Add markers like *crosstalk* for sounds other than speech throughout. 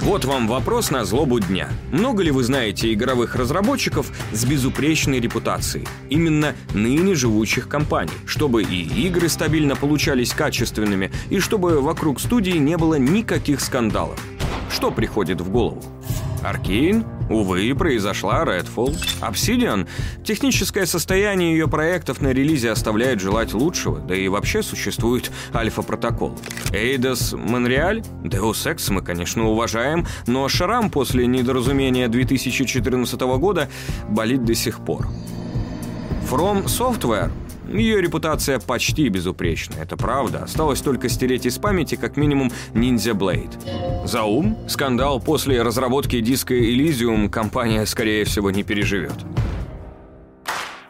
Вот вам вопрос на злобу дня. Много ли вы знаете игровых разработчиков с безупречной репутацией? Именно ныне живущих компаний. Чтобы и игры стабильно получались качественными, и чтобы вокруг студии не было никаких скандалов. Что приходит в голову? Аркейн? Увы, произошла Redfall. Obsidian? Техническое состояние ее проектов на релизе оставляет желать лучшего, да и вообще существует альфа-протокол. Эйдос Монреаль? Deus Ex мы, конечно, уважаем, но шрам после недоразумения 2014 года болит до сих пор. From Software? Ее репутация почти безупречна, это правда. Осталось только стереть из памяти как минимум Ninja Blade. Заум? Скандал после разработки диска Elysium компания, скорее всего, не переживет.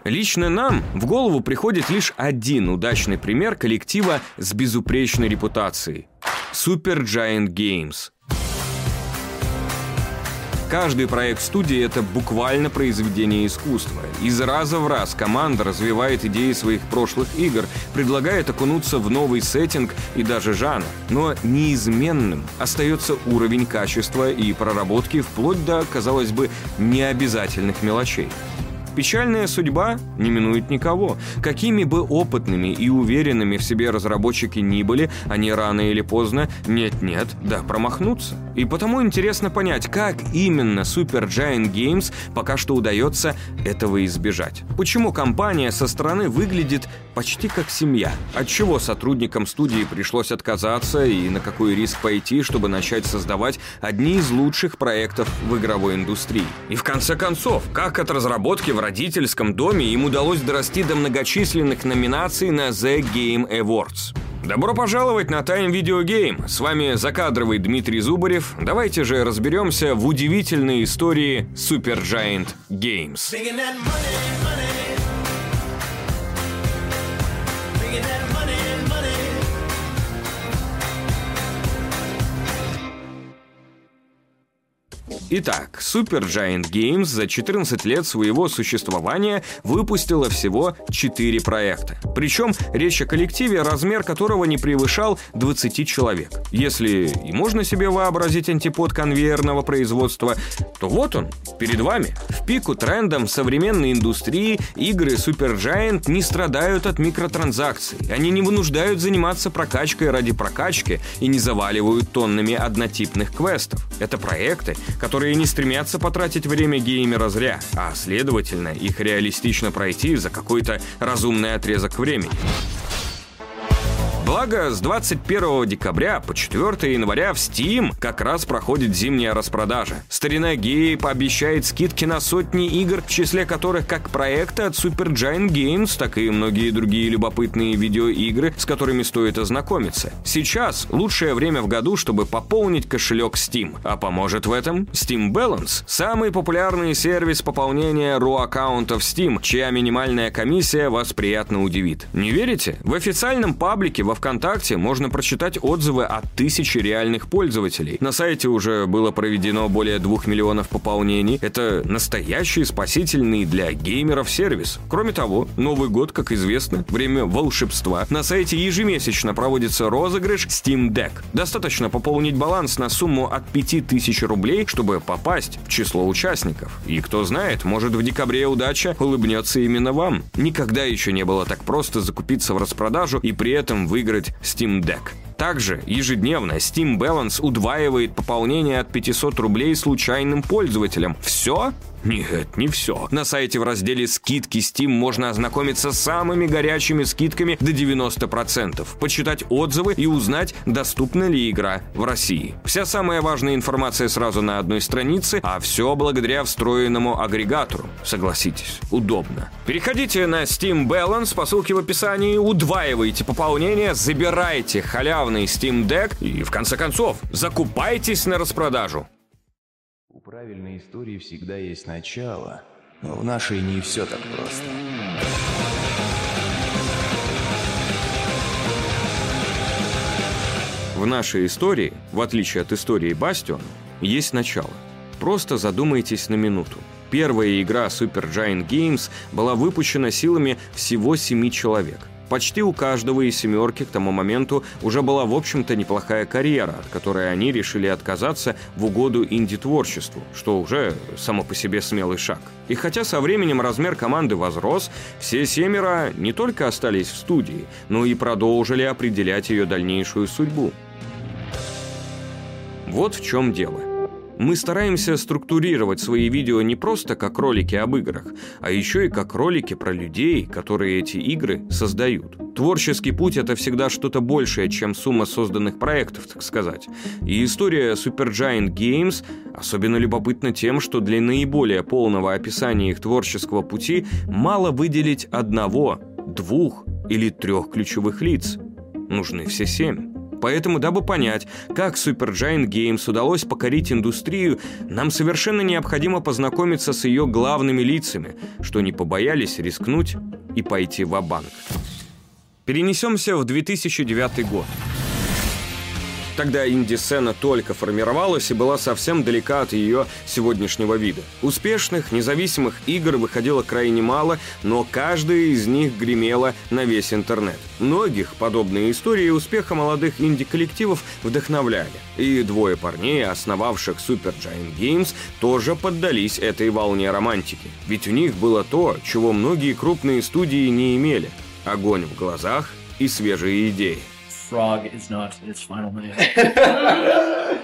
Лично нам в голову приходит лишь один удачный пример коллектива с безупречной репутацией. Super Giant Games – Каждый проект студии — это буквально произведение искусства. Из раза в раз команда развивает идеи своих прошлых игр, предлагает окунуться в новый сеттинг и даже жанр. Но неизменным остается уровень качества и проработки вплоть до, казалось бы, необязательных мелочей. Печальная судьба не минует никого. Какими бы опытными и уверенными в себе разработчики ни были, они рано или поздно, нет-нет, да промахнутся. И потому интересно понять, как именно Super Giant Games пока что удается этого избежать. Почему компания со стороны выглядит почти как семья? Отчего сотрудникам студии пришлось отказаться и на какой риск пойти, чтобы начать создавать одни из лучших проектов в игровой индустрии? И в конце концов, как от разработки в родительском доме им удалось дорасти до многочисленных номинаций на The Game Awards. Добро пожаловать на Time Video Game. С вами закадровый Дмитрий Зубарев. Давайте же разберемся в удивительной истории Super Giant Games. Итак, Super Giant Games за 14 лет своего существования выпустила всего 4 проекта. Причем речь о коллективе, размер которого не превышал 20 человек. Если и можно себе вообразить антипод конвейерного производства, то вот он, перед вами. В пику трендам современной индустрии игры Super Giant не страдают от микротранзакций. Они не вынуждают заниматься прокачкой ради прокачки и не заваливают тоннами однотипных квестов. Это проекты, которые которые не стремятся потратить время геймера зря, а следовательно их реалистично пройти за какой-то разумный отрезок времени. Благо, с 21 декабря по 4 января в Steam как раз проходит зимняя распродажа. Старина Гейб обещает скидки на сотни игр, в числе которых как проекты от Super Giant Games, так и многие другие любопытные видеоигры, с которыми стоит ознакомиться. Сейчас лучшее время в году, чтобы пополнить кошелек Steam. А поможет в этом Steam Balance, самый популярный сервис пополнения RAW-аккаунтов Steam, чья минимальная комиссия вас приятно удивит. Не верите? В официальном паблике во ВКонтакте можно прочитать отзывы от тысячи реальных пользователей. На сайте уже было проведено более двух миллионов пополнений. Это настоящий спасительный для геймеров сервис. Кроме того, Новый год, как известно, время волшебства. На сайте ежемесячно проводится розыгрыш Steam Deck. Достаточно пополнить баланс на сумму от 5000 рублей, чтобы попасть в число участников. И кто знает, может в декабре удача улыбнется именно вам. Никогда еще не было так просто закупиться в распродажу и при этом выиграть выиграть Steam Deck. Также ежедневно Steam Balance удваивает пополнение от 500 рублей случайным пользователям. Все? Нет, не все. На сайте в разделе «Скидки Steam» можно ознакомиться с самыми горячими скидками до 90%, почитать отзывы и узнать, доступна ли игра в России. Вся самая важная информация сразу на одной странице, а все благодаря встроенному агрегатору. Согласитесь, удобно. Переходите на Steam Balance по ссылке в описании, удваивайте пополнение, забирайте халявный Steam Deck и, в конце концов, закупайтесь на распродажу. У правильной истории всегда есть начало, но в нашей не все так просто. В нашей истории, в отличие от истории Бастион, есть начало. Просто задумайтесь на минуту. Первая игра Super Giant Games была выпущена силами всего семи человек. Почти у каждого из семерки к тому моменту уже была, в общем-то, неплохая карьера, от которой они решили отказаться в угоду инди-творчеству, что уже само по себе смелый шаг. И хотя со временем размер команды возрос, все семеро не только остались в студии, но и продолжили определять ее дальнейшую судьбу. Вот в чем дело. Мы стараемся структурировать свои видео не просто как ролики об играх, а еще и как ролики про людей, которые эти игры создают. Творческий путь — это всегда что-то большее, чем сумма созданных проектов, так сказать. И история Supergiant Games особенно любопытна тем, что для наиболее полного описания их творческого пути мало выделить одного, двух или трех ключевых лиц. Нужны все семь. Поэтому, дабы понять, как Supergiant Games удалось покорить индустрию, нам совершенно необходимо познакомиться с ее главными лицами, что не побоялись рискнуть и пойти в банк Перенесемся в 2009 год. Тогда инди-сцена только формировалась и была совсем далека от ее сегодняшнего вида. Успешных, независимых игр выходило крайне мало, но каждая из них гремела на весь интернет. Многих подобные истории успеха молодых инди-коллективов вдохновляли. И двое парней, основавших Super Giant Games, тоже поддались этой волне романтики. Ведь у них было то, чего многие крупные студии не имели – огонь в глазах и свежие идеи. Frog is not its final name. *laughs*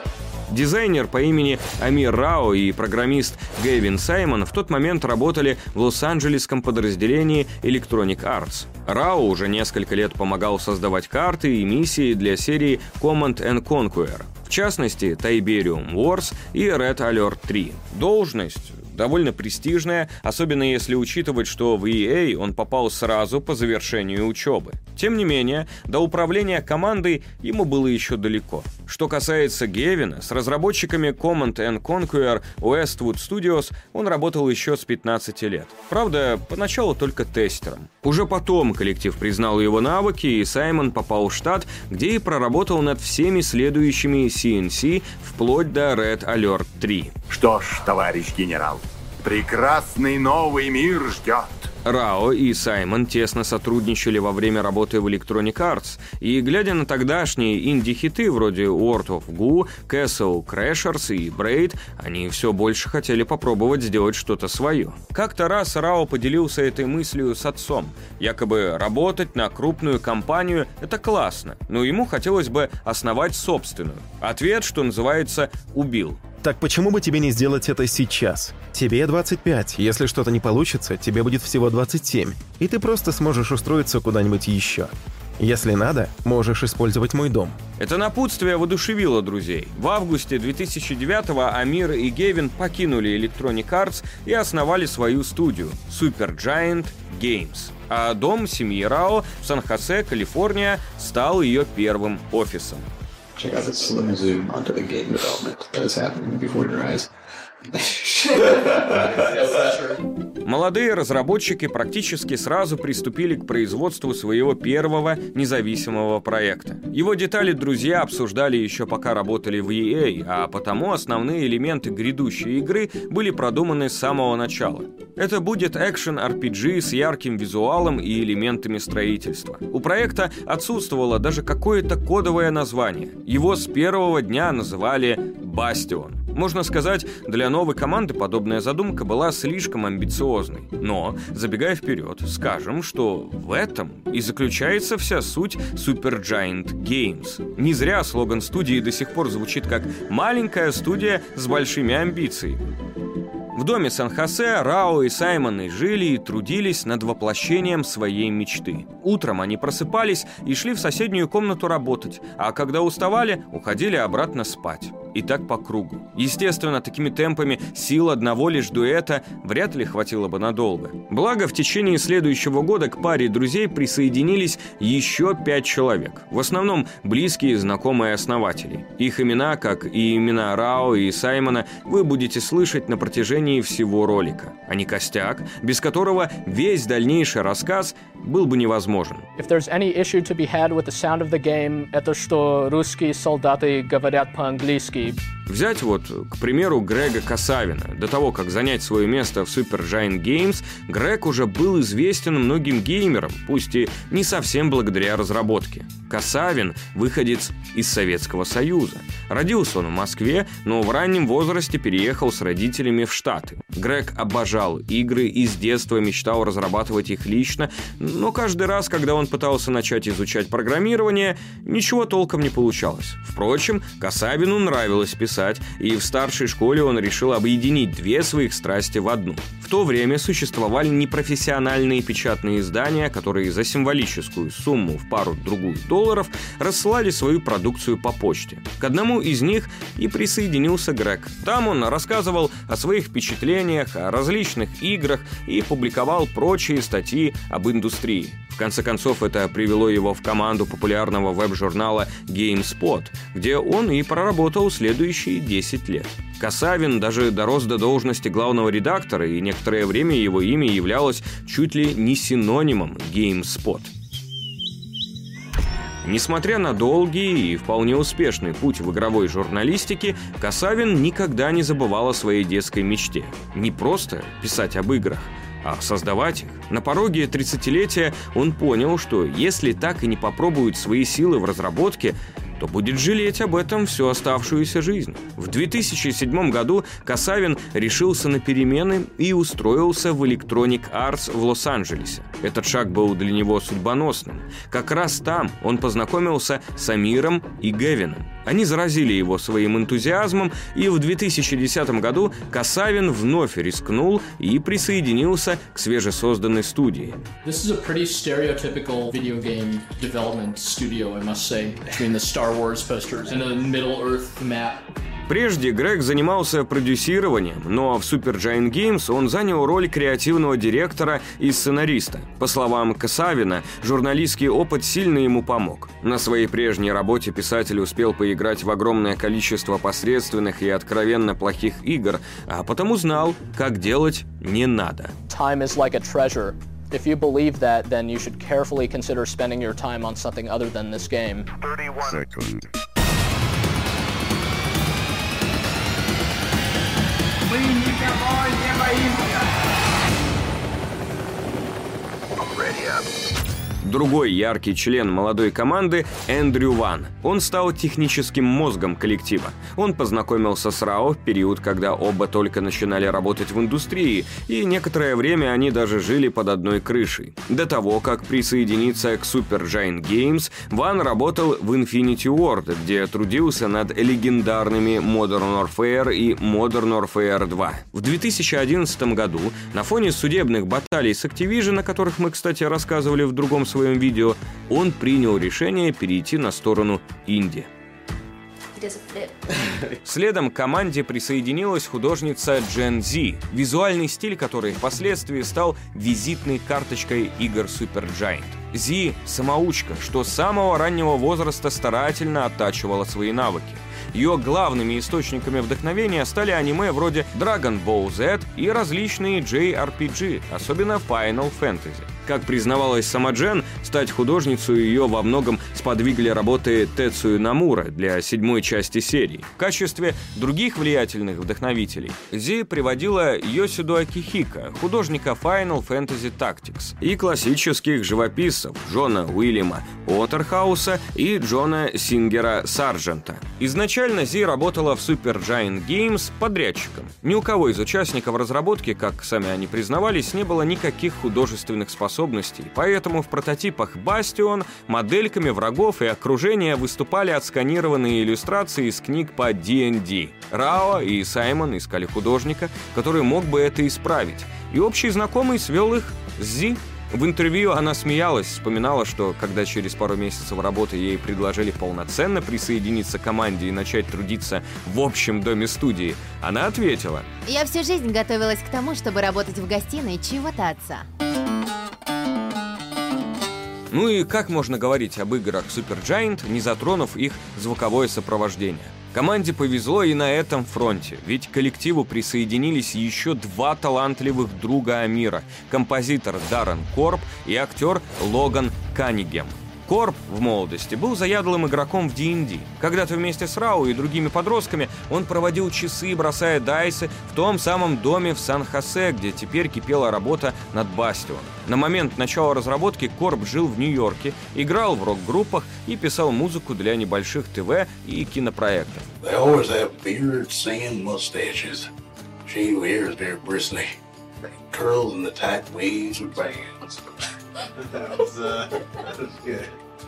Дизайнер по имени Амир Рао и программист Гэвин Саймон в тот момент работали в Лос-Анджелесском подразделении Electronic Arts. Рао уже несколько лет помогал создавать карты и миссии для серии Command and Conquer. В частности, Tiberium Wars и Red Alert 3. Должность довольно престижная, особенно если учитывать, что в EA он попал сразу по завершению учебы. Тем не менее, до управления командой ему было еще далеко. Что касается Гевина, с разработчиками Command and Conquer Westwood Studios он работал еще с 15 лет. Правда, поначалу только тестером. Уже потом коллектив признал его навыки, и Саймон попал в штат, где и проработал над всеми следующими CNC вплоть до Red Alert 3. Что ж, товарищ генерал, прекрасный новый мир ждет. Рао и Саймон тесно сотрудничали во время работы в Electronic Arts, и глядя на тогдашние инди-хиты вроде World of Goo, Castle Crashers и Braid, они все больше хотели попробовать сделать что-то свое. Как-то раз Рао поделился этой мыслью с отцом. Якобы работать на крупную компанию – это классно, но ему хотелось бы основать собственную. Ответ, что называется, убил. Так почему бы тебе не сделать это сейчас? Тебе 25, если что-то не получится, тебе будет всего 27, и ты просто сможешь устроиться куда-нибудь еще. Если надо, можешь использовать мой дом. Это напутствие воодушевило друзей. В августе 2009-го Амир и Гевин покинули Electronic Arts и основали свою студию Supergiant Games. А дом семьи Рао в Сан-Хосе, Калифорния, стал ее первым офисом. Check out this slim zoom onto the game development that is happening before your eyes. Молодые разработчики практически сразу приступили к производству своего первого независимого проекта. Его детали друзья обсуждали еще пока работали в EA, а потому основные элементы грядущей игры были продуманы с самого начала. Это будет экшен-RPG с ярким визуалом и элементами строительства. У проекта отсутствовало даже какое-то кодовое название. Его с первого дня называли «Бастион». Можно сказать, для новой команды подобная задумка была слишком амбициозной. Но, забегая вперед, скажем, что в этом и заключается вся суть Supergiant Games. Не зря слоган студии до сих пор звучит как «маленькая студия с большими амбициями». В доме Сан-Хосе Рао и Саймоны жили и трудились над воплощением своей мечты. Утром они просыпались и шли в соседнюю комнату работать, а когда уставали, уходили обратно спать и так по кругу. Естественно, такими темпами сил одного лишь дуэта вряд ли хватило бы надолго. Благо, в течение следующего года к паре друзей присоединились еще пять человек. В основном близкие знакомые основатели. Их имена, как и имена Рао и Саймона, вы будете слышать на протяжении всего ролика. Они костяк, без которого весь дальнейший рассказ был бы невозможен. If there's any issue to be had with the это что русские солдаты говорят по-английски, Gabe. Взять вот, к примеру, Грега Касавина. До того, как занять свое место в Super Giant Games, Грег уже был известен многим геймерам, пусть и не совсем благодаря разработке. Касавин – выходец из Советского Союза. Родился он в Москве, но в раннем возрасте переехал с родителями в Штаты. Грег обожал игры и с детства мечтал разрабатывать их лично, но каждый раз, когда он пытался начать изучать программирование, ничего толком не получалось. Впрочем, Касавину нравилось писать, и в старшей школе он решил объединить две своих страсти в одну. В то время существовали непрофессиональные печатные издания, которые за символическую сумму в пару-другую долларов рассылали свою продукцию по почте. К одному из них и присоединился Грег. Там он рассказывал о своих впечатлениях, о различных играх и публиковал прочие статьи об индустрии. В конце концов, это привело его в команду популярного веб-журнала GameSpot, где он и проработал следующие 10 лет. Касавин даже дорос до должности главного редактора, и некоторое время его имя являлось чуть ли не синонимом GameSpot. Несмотря на долгий и вполне успешный путь в игровой журналистике, Касавин никогда не забывал о своей детской мечте. Не просто писать об играх, а создавать их. На пороге 30-летия он понял, что если так и не попробуют свои силы в разработке, то будет жалеть об этом всю оставшуюся жизнь. В 2007 году Касавин решился на перемены и устроился в Electronic Arts в Лос-Анджелесе. Этот шаг был для него судьбоносным. Как раз там он познакомился с Амиром и Гевином. Они заразили его своим энтузиазмом, и в 2010 году Касавин вновь рискнул и присоединился к свежесозданной студии. This is a pretty stereotypical video game development studio, I must say, between the Star Wars posters and the Middle Earth map. Прежде Грег занимался продюсированием, но в Super Giant Games он занял роль креативного директора и сценариста. По словам Касавина, журналистский опыт сильно ему помог. На своей прежней работе писатель успел поиграть в огромное количество посредственных и откровенно плохих игр, а потому знал, как делать не надо. Time is like a treasure. If you believe that, then you should carefully consider spending your time on something other than this game. Second. Мы никого не боимся. Ready up. Другой яркий член молодой команды – Эндрю Ван. Он стал техническим мозгом коллектива. Он познакомился с Рао в период, когда оба только начинали работать в индустрии, и некоторое время они даже жили под одной крышей. До того, как присоединиться к Super Giant Games, Ван работал в Infinity Ward, где трудился над легендарными Modern Warfare и Modern Warfare 2. В 2011 году на фоне судебных баталий с Activision, о которых мы, кстати, рассказывали в другом своем видео, он принял решение перейти на сторону инди. Следом к команде присоединилась художница Джен Зи, визуальный стиль которой впоследствии стал визитной карточкой игр Super Giant. Зи – самоучка, что с самого раннего возраста старательно оттачивала свои навыки. Ее главными источниками вдохновения стали аниме вроде Dragon Ball Z и различные JRPG, особенно Final Fantasy. Как признавалась сама Джен, стать художницей ее во многом сподвигли работы Тецию Намура для седьмой части серии. В качестве других влиятельных вдохновителей Зи приводила Йосиду Акихика, художника Final Fantasy Tactics, и классических живописцев Джона Уильяма Уотерхауса и Джона Сингера Сарджента. Изначально Зи работала в Super Giant Games подрядчиком. Ни у кого из участников разработки, как сами они признавались, не было никаких художественных способностей, поэтому в прототипах Бастион модельками врагов и окружения выступали отсканированные иллюстрации из книг по D&D. Рао и Саймон искали художника, который мог бы это исправить, и общий знакомый свел их с Зи. В интервью она смеялась, вспоминала, что когда через пару месяцев работы ей предложили полноценно присоединиться к команде и начать трудиться в общем доме студии, она ответила Я всю жизнь готовилась к тому, чтобы работать в гостиной чьего-то отца. Ну и как можно говорить об играх Super Giant, не затронув их звуковое сопровождение? Команде повезло и на этом фронте, ведь к коллективу присоединились еще два талантливых друга Амира – композитор Даррен Корп и актер Логан Каннигем. Корп в молодости был заядлым игроком в D&D. Когда-то вместе с Рау и другими подростками он проводил часы, бросая дайсы в том самом доме в Сан-Хосе, где теперь кипела работа над Бастион. На момент начала разработки Корп жил в Нью-Йорке, играл в рок-группах и писал музыку для небольших ТВ и кинопроектов. Curls in the tight weaves of bands.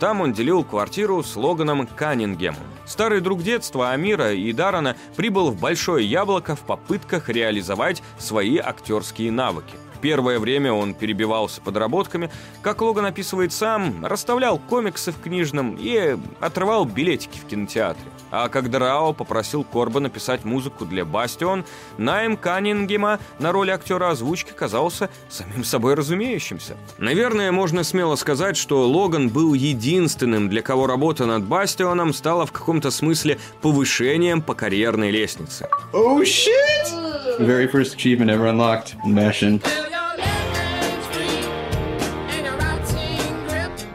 Там он делил квартиру с Логаном Каннингемом. Старый друг детства Амира и Дарана прибыл в Большое Яблоко в попытках реализовать свои актерские навыки. Первое время он перебивался подработками, как Логан описывает сам, расставлял комиксы в книжном и отрывал билетики в кинотеатре. А когда Рао попросил Корба написать музыку для «Бастион», найм Каннингема на роль актера озвучки казался самим собой разумеющимся. Наверное, можно смело сказать, что Логан был единственным, для кого работа над «Бастионом» стала в каком-то смысле повышением по карьерной лестнице. Oh shit! Very first achievement ever unlocked. Mission.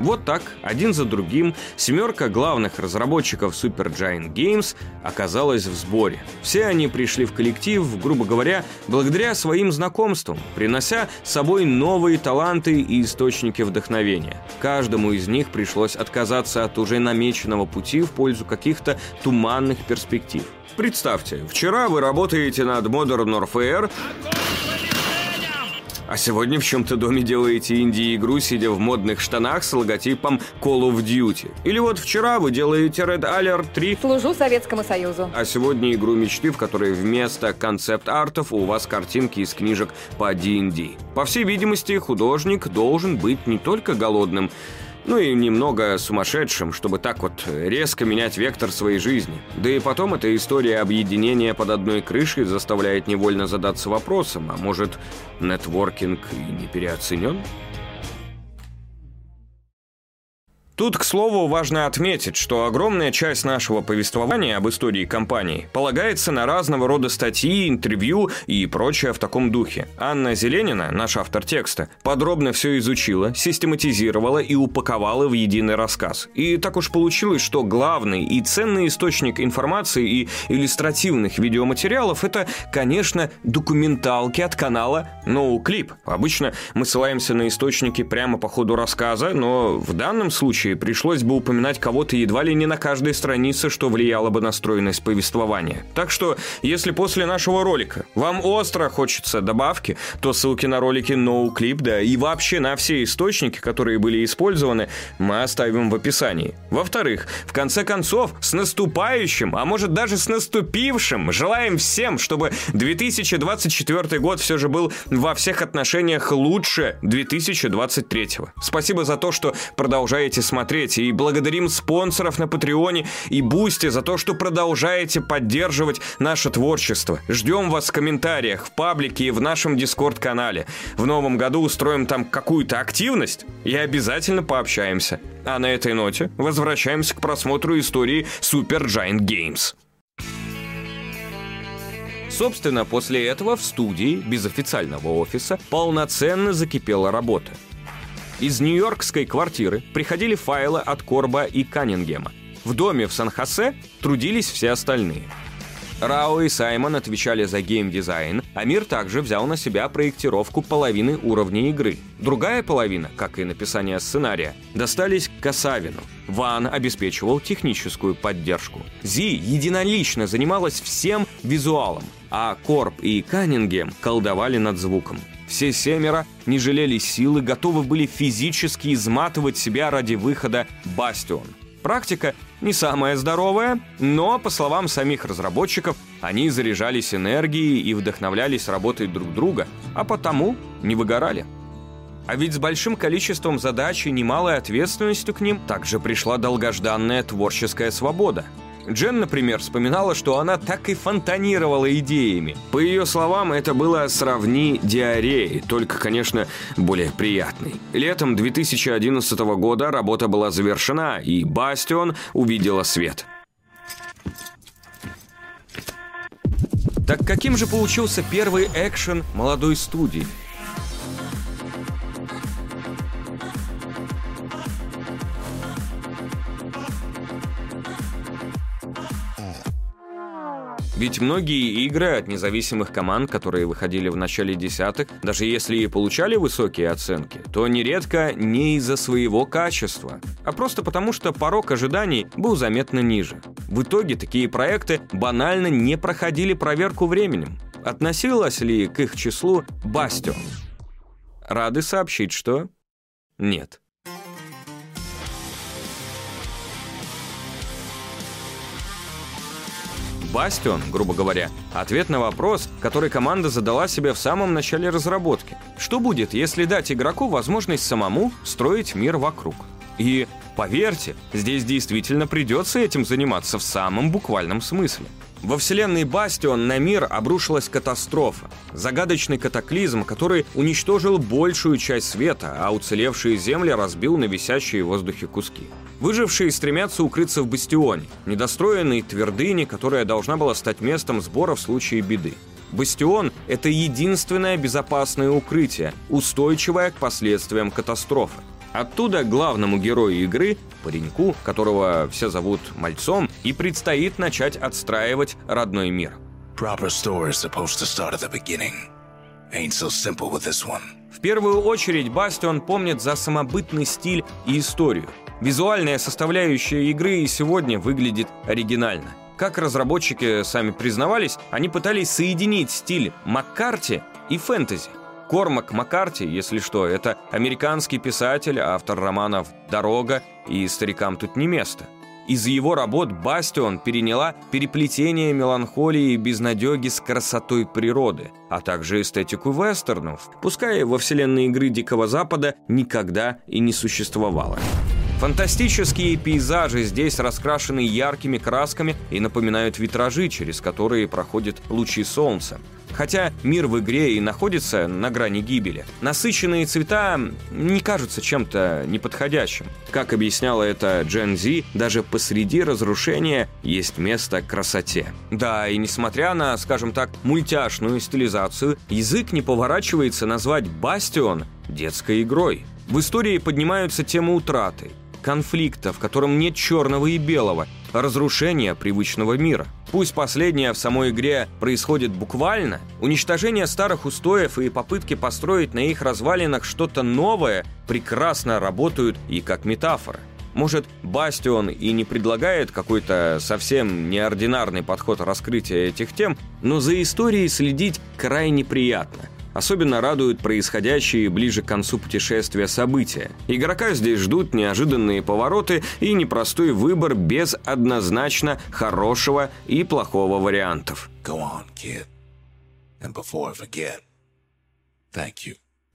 Вот так, один за другим, семерка главных разработчиков Supergiant Games оказалась в сборе. Все они пришли в коллектив, грубо говоря, благодаря своим знакомствам, принося с собой новые таланты и источники вдохновения. Каждому из них пришлось отказаться от уже намеченного пути в пользу каких-то туманных перспектив. Представьте, вчера вы работаете над Modern Warfare, а сегодня в чем-то доме делаете инди-игру, сидя в модных штанах с логотипом Call of Duty. Или вот вчера вы делаете Red Alert 3, Служу Советскому Союзу. а сегодня игру мечты, в которой вместо концепт-артов у вас картинки из книжек по D&D. По всей видимости, художник должен быть не только голодным, ну и немного сумасшедшим, чтобы так вот резко менять вектор своей жизни. Да и потом эта история объединения под одной крышей заставляет невольно задаться вопросом, а может, нетворкинг и не переоценен? Тут, к слову, важно отметить, что огромная часть нашего повествования об истории компании полагается на разного рода статьи, интервью и прочее в таком духе. Анна Зеленина, наш автор текста, подробно все изучила, систематизировала и упаковала в единый рассказ. И так уж получилось, что главный и ценный источник информации и иллюстративных видеоматериалов это, конечно, документалки от канала NoClip. Обычно мы ссылаемся на источники прямо по ходу рассказа, но в данном случае пришлось бы упоминать кого-то едва ли не на каждой странице, что влияло бы на стройность повествования. Так что, если после нашего ролика вам остро хочется добавки, то ссылки на ролики NoClip, да и вообще на все источники, которые были использованы, мы оставим в описании. Во-вторых, в конце концов, с наступающим, а может даже с наступившим, желаем всем, чтобы 2024 год все же был во всех отношениях лучше 2023. Спасибо за то, что продолжаете смотреть, и благодарим спонсоров на Patreon-е и Бусти за то, что продолжаете поддерживать наше творчество. Ждем вас в комментариях, в паблике и в нашем Discord-канале. В новом году устроим там какую-то активность и обязательно пообщаемся. А на этой ноте возвращаемся к просмотру истории Supergiant Games. Собственно, после этого в студии, без официального офиса, полноценно закипела работа. Из нью-йоркской квартиры приходили файлы от Корба и Каннингема. В доме в Сан-Хосе трудились все остальные. Рао и Саймон отвечали за геймдизайн, а Мир также взял на себя проектировку половины уровня игры. Другая половина, как и написание сценария, достались Касавину. Ван обеспечивал техническую поддержку. Зи единолично занималась всем визуалом, а Корп и Каннингем колдовали над звуком. Все семеро не жалели силы, готовы были физически изматывать себя ради выхода «Бастион». Практика не самая здоровая, но, по словам самих разработчиков, они заряжались энергией и вдохновлялись работой друг друга, а потому не выгорали. А ведь с большим количеством задач и немалой ответственностью к ним также пришла долгожданная творческая свобода – Джен, например, вспоминала, что она так и фонтанировала идеями. По ее словам, это было сравни диареи, только, конечно, более приятной. Летом 2011 года работа была завершена, и «Бастион» увидела свет. Так каким же получился первый экшен молодой студии? Ведь многие игры от независимых команд, которые выходили в начале десятых, даже если и получали высокие оценки, то нередко не из-за своего качества, а просто потому, что порог ожиданий был заметно ниже. В итоге такие проекты банально не проходили проверку временем. Относилась ли к их числу Бастион? Рады сообщить, что нет. Бастион, грубо говоря, ответ на вопрос, который команда задала себе в самом начале разработки. Что будет, если дать игроку возможность самому строить мир вокруг? И поверьте, здесь действительно придется этим заниматься в самом буквальном смысле. Во вселенной Бастион на мир обрушилась катастрофа. Загадочный катаклизм, который уничтожил большую часть света, а уцелевшие земли разбил на висящие в воздухе куски. Выжившие стремятся укрыться в Бастионе, недостроенной твердыне, которая должна была стать местом сбора в случае беды. Бастион — это единственное безопасное укрытие, устойчивое к последствиям катастрофы. Оттуда главному герою игры, пареньку, которого все зовут Мальцом, и предстоит начать отстраивать родной мир. В первую очередь Бастион помнит за самобытный стиль и историю. Визуальная составляющая игры и сегодня выглядит оригинально. Как разработчики сами признавались, они пытались соединить стиль Маккарти и фэнтези. Кормак Маккарти, если что, это американский писатель, автор романов «Дорога» и «Старикам тут не место». Из его работ Бастион переняла переплетение меланхолии и безнадеги с красотой природы, а также эстетику вестернов, пускай во вселенной игры Дикого Запада никогда и не существовало. Фантастические пейзажи здесь раскрашены яркими красками и напоминают витражи, через которые проходят лучи солнца. Хотя мир в игре и находится на грани гибели, насыщенные цвета не кажутся чем-то неподходящим. Как объясняла это Джен Зи, даже посреди разрушения есть место красоте. Да, и несмотря на, скажем так, мультяшную стилизацию, язык не поворачивается назвать «Бастион» детской игрой. В истории поднимаются темы утраты, конфликта, в котором нет черного и белого, разрушения привычного мира. Пусть последнее в самой игре происходит буквально, уничтожение старых устоев и попытки построить на их развалинах что-то новое прекрасно работают и как метафора. Может, Бастион и не предлагает какой-то совсем неординарный подход раскрытия этих тем, но за историей следить крайне приятно. Особенно радуют происходящие ближе к концу путешествия события. Игрока здесь ждут неожиданные повороты и непростой выбор без однозначно хорошего и плохого вариантов. On, forget.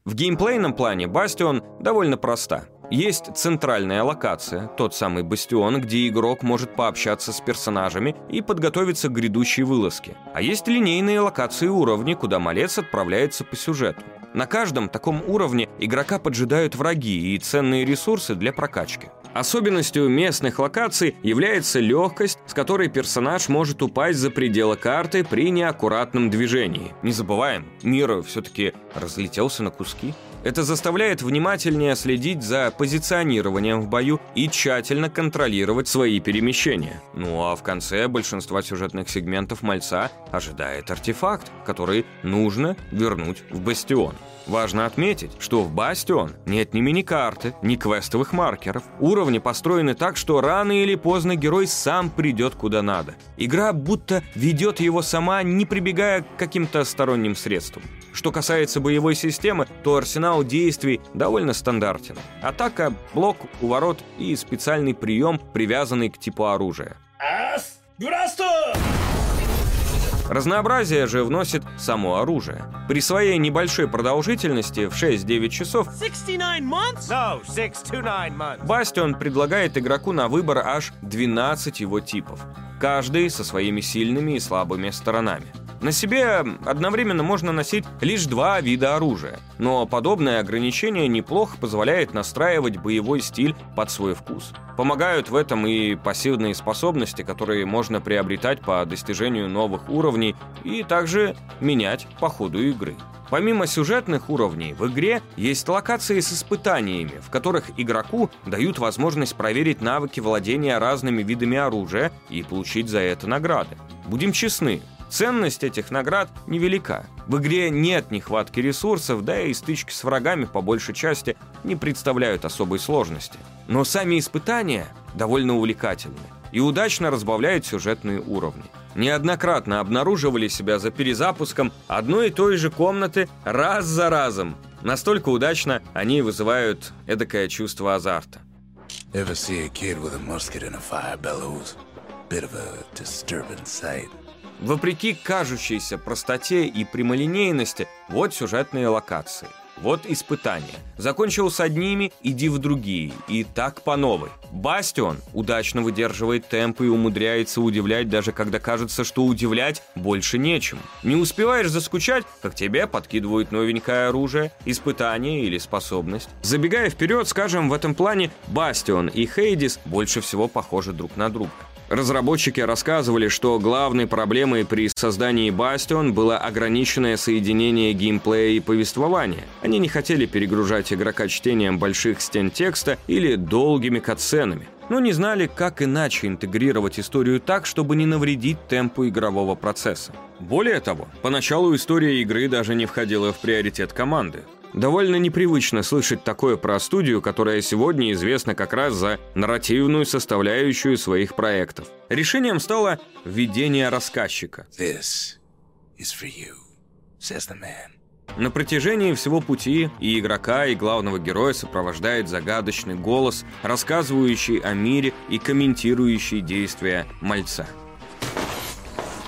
В геймплейном плане Бастион довольно проста. Есть центральная локация, тот самый бастион, где игрок может пообщаться с персонажами и подготовиться к грядущей вылазке. А есть линейные локации уровней, куда малец отправляется по сюжету. На каждом таком уровне игрока поджидают враги и ценные ресурсы для прокачки. Особенностью местных локаций является легкость, с которой персонаж может упасть за пределы карты при неаккуратном движении. Не забываем, мир все-таки разлетелся на куски. Это заставляет внимательнее следить за позиционированием в бою и тщательно контролировать свои перемещения. Ну а в конце большинства сюжетных сегментов мальца ожидает артефакт, который нужно вернуть в бастион. Важно отметить, что в Бастион нет ни миникарты, ни квестовых маркеров. Уровни построены так, что рано или поздно герой сам придет куда надо. Игра будто ведет его сама, не прибегая к каким-то сторонним средствам. Что касается боевой системы, то арсенал действий довольно стандартен. Атака, блок у ворот и специальный прием, привязанный к типу оружия. Разнообразие же вносит само оружие. При своей небольшой продолжительности в 6-9 часов Бастион предлагает игроку на выбор аж 12 его типов, каждый со своими сильными и слабыми сторонами. На себе одновременно можно носить лишь два вида оружия, но подобное ограничение неплохо позволяет настраивать боевой стиль под свой вкус. Помогают в этом и пассивные способности, которые можно приобретать по достижению новых уровней и также менять по ходу игры. Помимо сюжетных уровней, в игре есть локации с испытаниями, в которых игроку дают возможность проверить навыки владения разными видами оружия и получить за это награды. Будем честны, Ценность этих наград невелика. В игре нет нехватки ресурсов, да и стычки с врагами по большей части не представляют особой сложности. Но сами испытания довольно увлекательны и удачно разбавляют сюжетные уровни. Неоднократно обнаруживали себя за перезапуском одной и той же комнаты раз за разом. Настолько удачно они вызывают эдакое чувство азарта. Ever see a kid with a musket and a fire bellows? Bit of a disturbing sight. Вопреки кажущейся простоте и прямолинейности, вот сюжетные локации. Вот испытания. Закончил с одними, иди в другие. И так по новой. Бастион удачно выдерживает темп и умудряется удивлять, даже когда кажется, что удивлять больше нечем. Не успеваешь заскучать, как тебе подкидывают новенькое оружие, испытание или способность. Забегая вперед, скажем, в этом плане Бастион и Хейдис больше всего похожи друг на друга. Разработчики рассказывали, что главной проблемой при создании Bastion было ограниченное соединение геймплея и повествования. Они не хотели перегружать игрока чтением больших стен текста или долгими катсценами, но не знали, как иначе интегрировать историю так, чтобы не навредить темпу игрового процесса. Более того, поначалу история игры даже не входила в приоритет команды. Довольно непривычно слышать такое про студию, которая сегодня известна как раз за нарративную составляющую своих проектов. Решением стало введение рассказчика. You. На протяжении всего пути и игрока, и главного героя сопровождает загадочный голос, рассказывающий о мире и комментирующий действия мальца.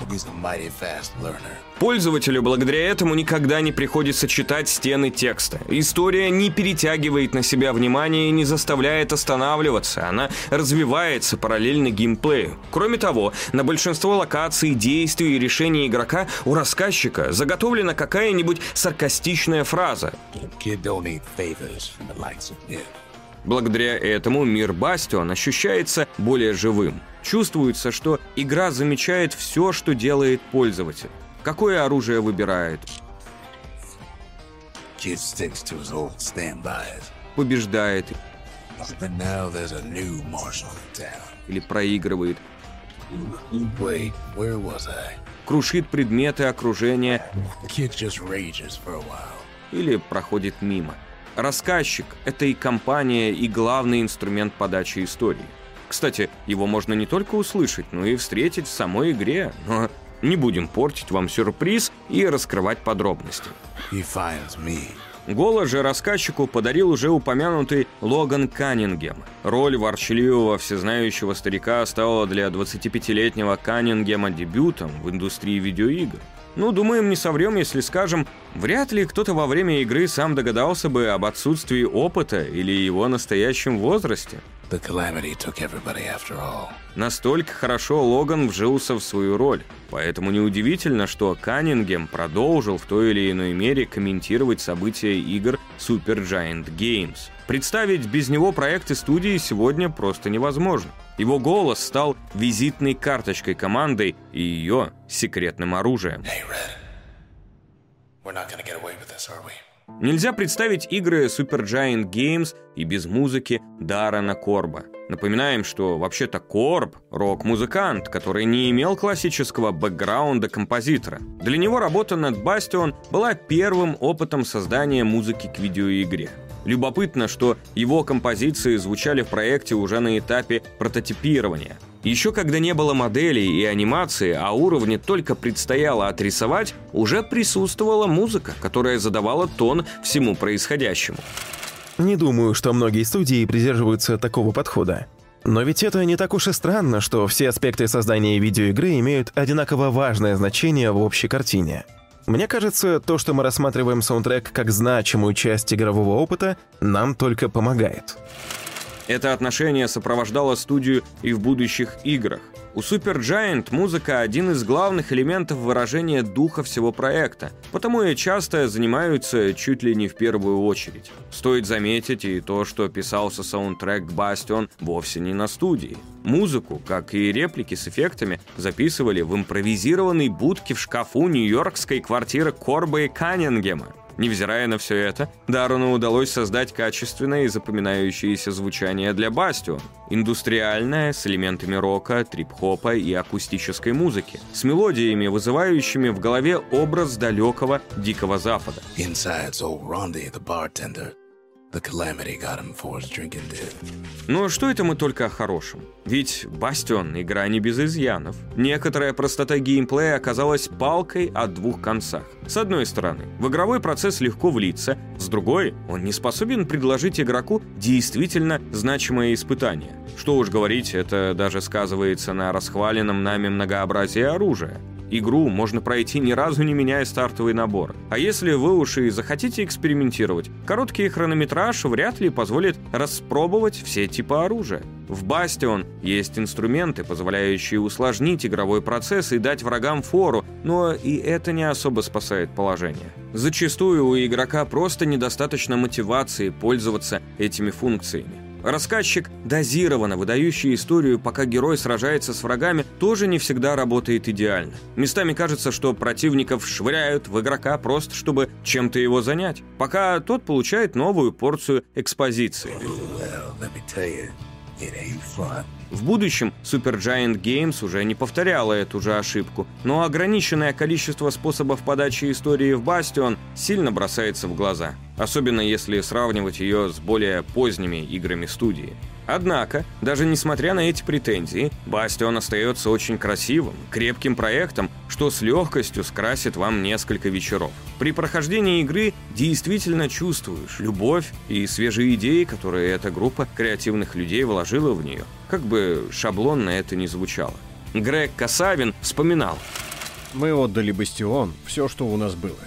He's a mighty fast learner. Пользователю благодаря этому никогда не приходится читать стены текста. История не перетягивает на себя внимание и не заставляет останавливаться. Она развивается параллельно геймплею. Кроме того, на большинство локаций, действий и решений игрока у рассказчика заготовлена какая-нибудь саркастичная фраза. Благодаря этому мир Бастион ощущается более живым. Чувствуется, что игра замечает все, что делает пользователь. Какое оружие выбирает, побеждает. Или проигрывает, Wait, крушит предметы окружения. Или проходит мимо. Рассказчик — это и компания, и главный инструмент подачи истории. Кстати, его можно не только услышать, но и встретить в самой игре, но не будем портить вам сюрприз и раскрывать подробности. Голос же рассказчику подарил уже упомянутый Логан Каннингем. Роль ворчливого всезнающего старика стала для 25-летнего Каннингема дебютом в индустрии видеоигр. Ну, думаем, не соврем, если скажем, вряд ли кто-то во время игры сам догадался бы об отсутствии опыта или его настоящем возрасте. The calamity took everybody after all. Настолько хорошо Логан вжился в свою роль, поэтому неудивительно, что Каннингем продолжил в той или иной мере комментировать события игр Super Giant Games. Представить без него проекты студии сегодня просто невозможно. Его голос стал визитной карточкой команды и ее секретным оружием. Hey, Red. We're not gonna get away with this, are we? Нельзя представить игры Supergiant Games и без музыки Даррена Корба. Напоминаем, что вообще-то Корб — рок-музыкант, который не имел классического бэкграунда композитора. Для него работа над Bastion была первым опытом создания музыки к видеоигре. Любопытно, что его композиции звучали в проекте уже на этапе прототипирования. Еще когда не было моделей и анимации, а уровни только предстояло отрисовать, уже присутствовала музыка, которая задавала тон всему происходящему. Не думаю, что многие студии придерживаются такого подхода. Но ведь это не так уж и странно, что все аспекты создания видеоигры имеют одинаково важное значение в общей картине. Мне кажется, то, что мы рассматриваем саундтрек как значимую часть игрового опыта, нам только помогает. Это отношение сопровождало студию и в будущих играх. У Supergiant музыка – один из главных элементов выражения духа всего проекта, потому и часто занимаются чуть ли не в первую очередь. Стоит заметить и то, что писался саундтрек Bastion вовсе не на студии. Музыку, как и реплики с эффектами, записывали в импровизированной будке в шкафу нью-йоркской квартиры Корба и Каннингема. Невзирая на все это, Даррену удалось создать качественное и запоминающееся звучание для Бастион. Индустриальное, с элементами рока, трип-хопа и акустической музыки, с мелодиями, вызывающими в голове образ далекого Дикого Запада. Inside's old Rondi, the bartender. Но что это мы только о хорошем? Ведь Бастион — игра не без изъянов. Некоторая простота геймплея оказалась палкой о двух концах. С одной стороны, в игровой процесс легко влиться, с другой, он не способен предложить игроку действительно значимое испытание. Что уж говорить, это даже сказывается на расхваленном нами многообразии оружия. Игру можно пройти ни разу не меняя стартовый набор. А если вы уж и захотите экспериментировать, короткий хронометраж вряд ли позволит распробовать все типы оружия. В Бастион есть инструменты, позволяющие усложнить игровой процесс и дать врагам фору, но и это не особо спасает положение. Зачастую у игрока просто недостаточно мотивации пользоваться этими функциями. Рассказчик, дозированно выдающий историю, пока герой сражается с врагами, тоже не всегда работает идеально. Местами кажется, что противников швыряют в игрока просто, чтобы чем-то его занять, пока тот получает новую порцию экспозиции. В будущем Supergiant Games уже не повторяла эту же ошибку, но ограниченное количество способов подачи истории в Bastion сильно бросается в глаза, особенно если сравнивать ее с более поздними играми студии. Однако, даже несмотря на эти претензии, Бастион остается очень красивым, крепким проектом, что с легкостью скрасит вам несколько вечеров. При прохождении игры действительно чувствуешь любовь и свежие идеи, которые эта группа креативных людей вложила в нее, как бы шаблонно это ни звучало. Грег Касавин вспоминал. Мы отдали Бастион все, что у нас было.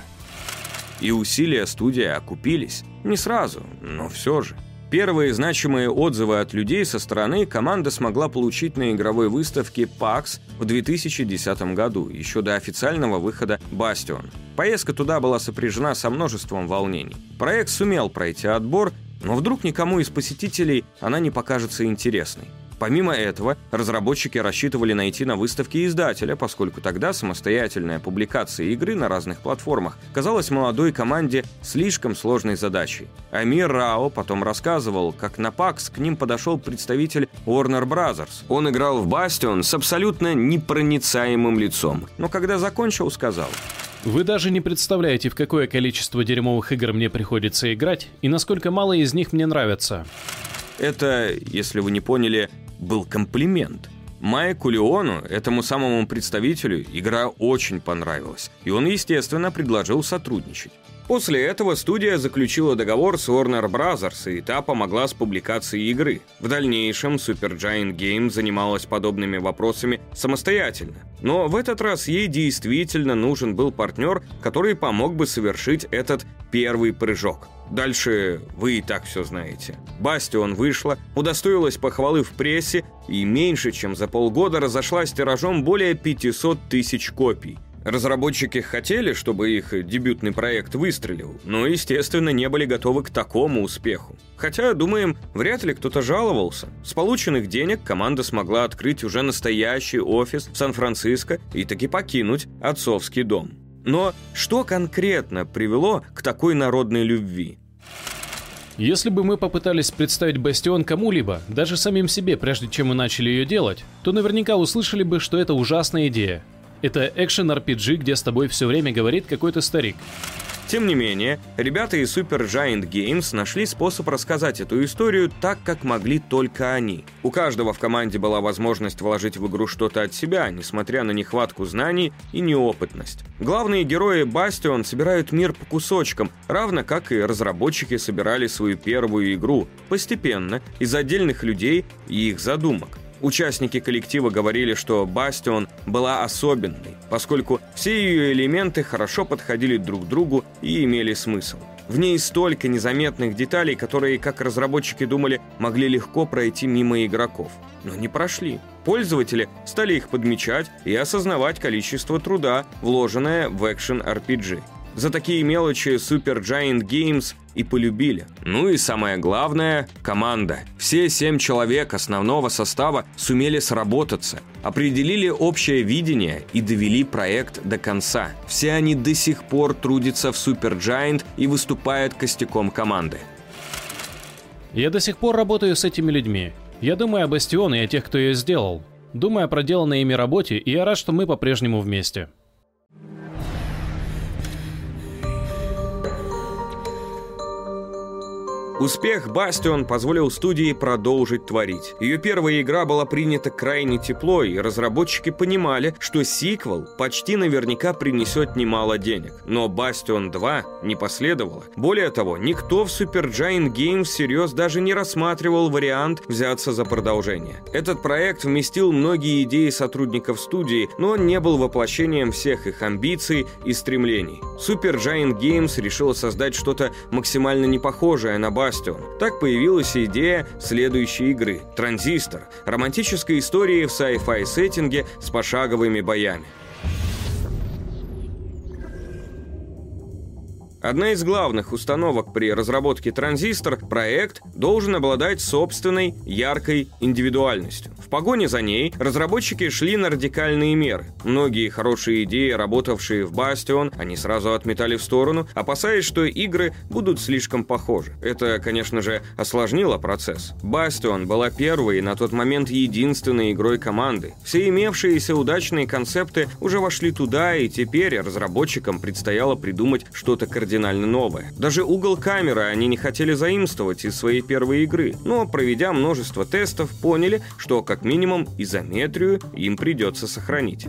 И усилия студии окупились. Не сразу, но все же. Первые значимые отзывы от людей со стороны команда смогла получить на игровой выставке PAX в 2010 году, еще до официального выхода Bastion. Поездка туда была сопряжена со множеством волнений. Проект сумел пройти отбор, но вдруг никому из посетителей она не покажется интересной. Помимо этого, разработчики рассчитывали найти на выставке издателя, поскольку тогда самостоятельная публикация игры на разных платформах казалась молодой команде слишком сложной задачей. Амир Рао потом рассказывал, как на PAX к ним подошел представитель Warner Brothers. Он играл в Bastion с абсолютно непроницаемым лицом, но когда закончил, сказал... Вы даже не представляете, в какое количество дерьмовых игр мне приходится играть, и насколько мало из них мне нравятся. Это, если вы не поняли, был комплимент. Майку Леону, этому самому представителю, игра очень понравилась, и он, естественно, предложил сотрудничать. После этого студия заключила договор с Warner Bros. и та помогла с публикацией игры. В дальнейшем Supergiant Games занималась подобными вопросами самостоятельно. Но в этот раз ей действительно нужен был партнер, который помог бы совершить этот первый прыжок. Дальше вы и так все знаете. Бастион вышла, удостоилась похвалы в прессе и меньше чем за полгода разошлась тиражом более 500 тысяч копий. Разработчики хотели, чтобы их дебютный проект выстрелил, но, естественно, не были готовы к такому успеху. Хотя, думаем, вряд ли кто-то жаловался. С полученных денег команда смогла открыть уже настоящий офис в Сан-Франциско и таки покинуть отцовский дом. Но что конкретно привело к такой народной любви? Если бы мы попытались представить Бастион кому-либо, даже самим себе, прежде чем мы начали ее делать, то наверняка услышали бы, что это ужасная идея. Это экшен-RPG, где с тобой все время говорит какой-то старик. Тем не менее, ребята из Super Giant Games нашли способ рассказать эту историю так, как могли только они. У каждого в команде была возможность вложить в игру что-то от себя, несмотря на нехватку знаний и неопытность. Главные герои Бастион собирают мир по кусочкам, равно как и разработчики собирали свою первую игру, постепенно, из отдельных людей и их задумок. Участники коллектива говорили, что Бастион была особенной, поскольку все ее элементы хорошо подходили друг к другу и имели смысл. В ней столько незаметных деталей, которые, как разработчики думали, могли легко пройти мимо игроков. Но не прошли. Пользователи стали их подмечать и осознавать количество труда, вложенное в экшен RPG. За такие мелочи Super Giant Games и полюбили. Ну и самое главное – команда. Все семь человек основного состава сумели сработаться, определили общее видение и довели проект до конца. Все они до сих пор трудятся в Super Giant и выступают костяком команды. Я до сих пор работаю с этими людьми. Я думаю о Бастионе и о тех, кто ее сделал. Думаю о проделанной ими работе, и я рад, что мы по-прежнему вместе. Успех Бастион позволил студии продолжить творить. Ее первая игра была принята крайне тепло, и разработчики понимали, что сиквел почти наверняка принесет немало денег. Но Бастион 2 не последовало. Более того, никто в Supergiant Games всерьез даже не рассматривал вариант взяться за продолжение. Этот проект вместил многие идеи сотрудников студии, но он не был воплощением всех их амбиций и стремлений. Supergiant Games решила создать что-то максимально непохожее на Бастион, Bastion. Так появилась идея следующей игры – «Транзистор» – романтической истории в sci-fi сеттинге с пошаговыми боями. Одна из главных установок при разработке транзистор – проект должен обладать собственной яркой индивидуальностью. В погоне за ней разработчики шли на радикальные меры. Многие хорошие идеи, работавшие в Bastion, они сразу отметали в сторону, опасаясь, что игры будут слишком похожи. Это, конечно же, осложнило процесс. Bastion была первой и на тот момент единственной игрой команды. Все имевшиеся удачные концепты уже вошли туда, и теперь разработчикам предстояло придумать что-то кардинальное кардинально новое. Даже угол камеры они не хотели заимствовать из своей первой игры, но, проведя множество тестов, поняли, что как минимум изометрию им придется сохранить.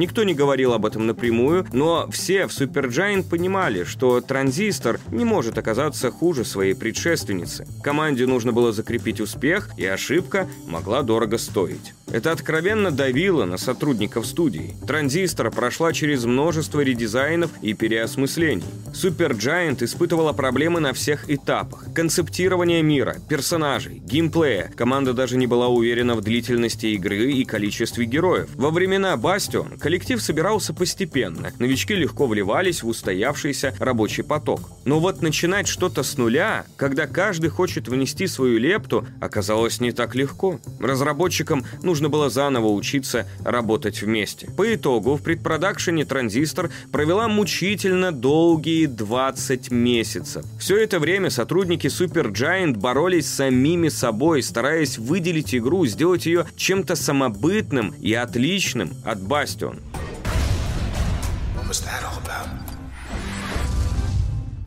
Никто не говорил об этом напрямую, но все в Supergiant понимали, что транзистор не может оказаться хуже своей предшественницы. Команде нужно было закрепить успех, и ошибка могла дорого стоить. Это откровенно давило на сотрудников студии. Транзистор прошла через множество редизайнов и переосмыслений. Supergiant испытывала проблемы на всех этапах. Концептирование мира, персонажей, геймплея. Команда даже не была уверена в длительности игры и количестве героев. Во времена Bastion коллектив собирался постепенно. Новички легко вливались в устоявшийся рабочий поток. Но вот начинать что-то с нуля, когда каждый хочет внести свою лепту, оказалось не так легко. Разработчикам нужно было заново учиться работать вместе. По итогу в предпродакшене «Транзистор» провела мучительно долгие 20 месяцев. Все это время сотрудники Supergiant боролись самими собой, стараясь выделить игру, сделать ее чем-то самобытным и отличным от Bastion. What was that all?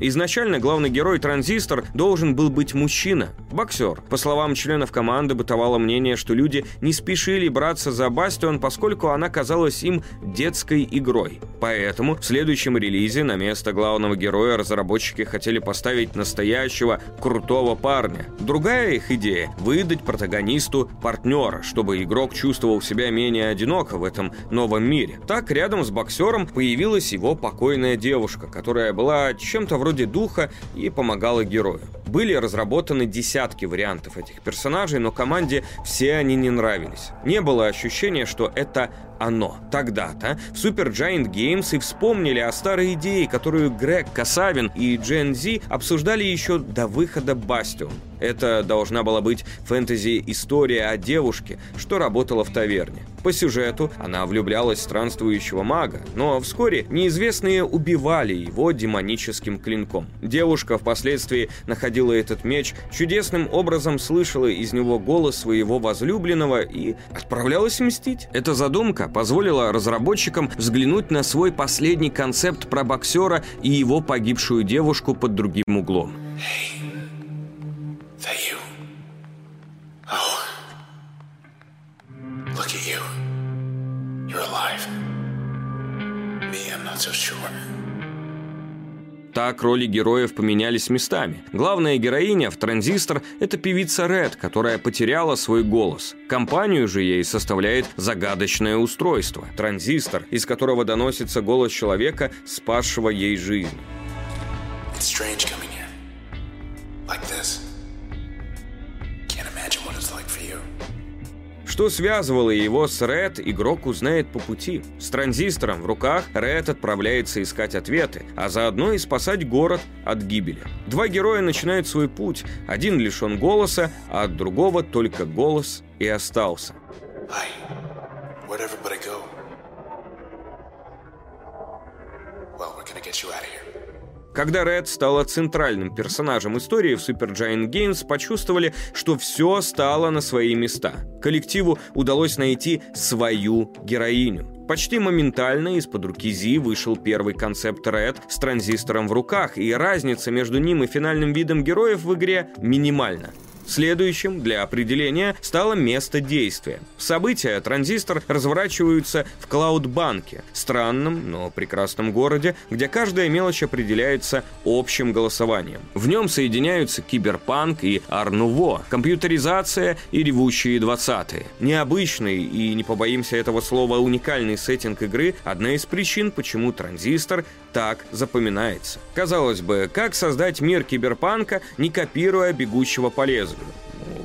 Изначально главный герой Транзистор должен был быть мужчина, боксер. По словам членов команды, бытовало мнение, что люди не спешили браться за Бастион, поскольку она казалась им детской игрой. Поэтому в следующем релизе на место главного героя разработчики хотели поставить настоящего крутого парня. Другая их идея – выдать протагонисту партнера, чтобы игрок чувствовал себя менее одиноко в этом новом мире. Так рядом с боксером появилась его покойная девушка, которая была чем-то вроде вроде духа и помогала герою. Были разработаны десятки вариантов этих персонажей, но команде все они не нравились. Не было ощущения, что это оно. Тогда-то в Super Giant Games и вспомнили о старой идее, которую Грег Касавин и Джен Зи обсуждали еще до выхода Бастион. Это должна была быть фэнтези-история о девушке, что работала в таверне. По сюжету она влюблялась в странствующего мага, но вскоре неизвестные убивали его демоническим клинком. Девушка впоследствии находила этот меч, чудесным образом слышала из него голос своего возлюбленного и отправлялась мстить. Эта задумка позволила разработчикам взглянуть на свой последний концепт про боксера и его погибшую девушку под другим углом. Hey. Так роли героев поменялись местами. Главная героиня в «Транзистор» — это певица Ред, которая потеряла свой голос. Компанию же ей составляет загадочное устройство — транзистор, из которого доносится голос человека, спасшего ей жизнь. Что связывало его с Ред, игрок узнает по пути. С транзистором в руках Ред отправляется искать ответы, а заодно и спасать город от гибели. Два героя начинают свой путь. Один лишен голоса, а от другого только голос и остался. Hi. Where'd everybody go? Well, we're gonna get you out of here. Когда Ред стала центральным персонажем истории в Supergiant Games, почувствовали, что все стало на свои места. Коллективу удалось найти свою героиню. Почти моментально из-под руки Зи вышел первый концепт Red с транзистором в руках, и разница между ним и финальным видом героев в игре минимальна. Следующим для определения стало место действия. События «Транзистор» разворачиваются в Клаудбанке, странном, но прекрасном городе, где каждая мелочь определяется общим голосованием. В нем соединяются киберпанк и арнуво, компьютеризация и ревущие 20-е. Необычный и, не побоимся этого слова, уникальный сеттинг игры – одна из причин, почему «Транзистор» так запоминается. Казалось бы, как создать мир киберпанка, не копируя «Бегущего по лезвию»?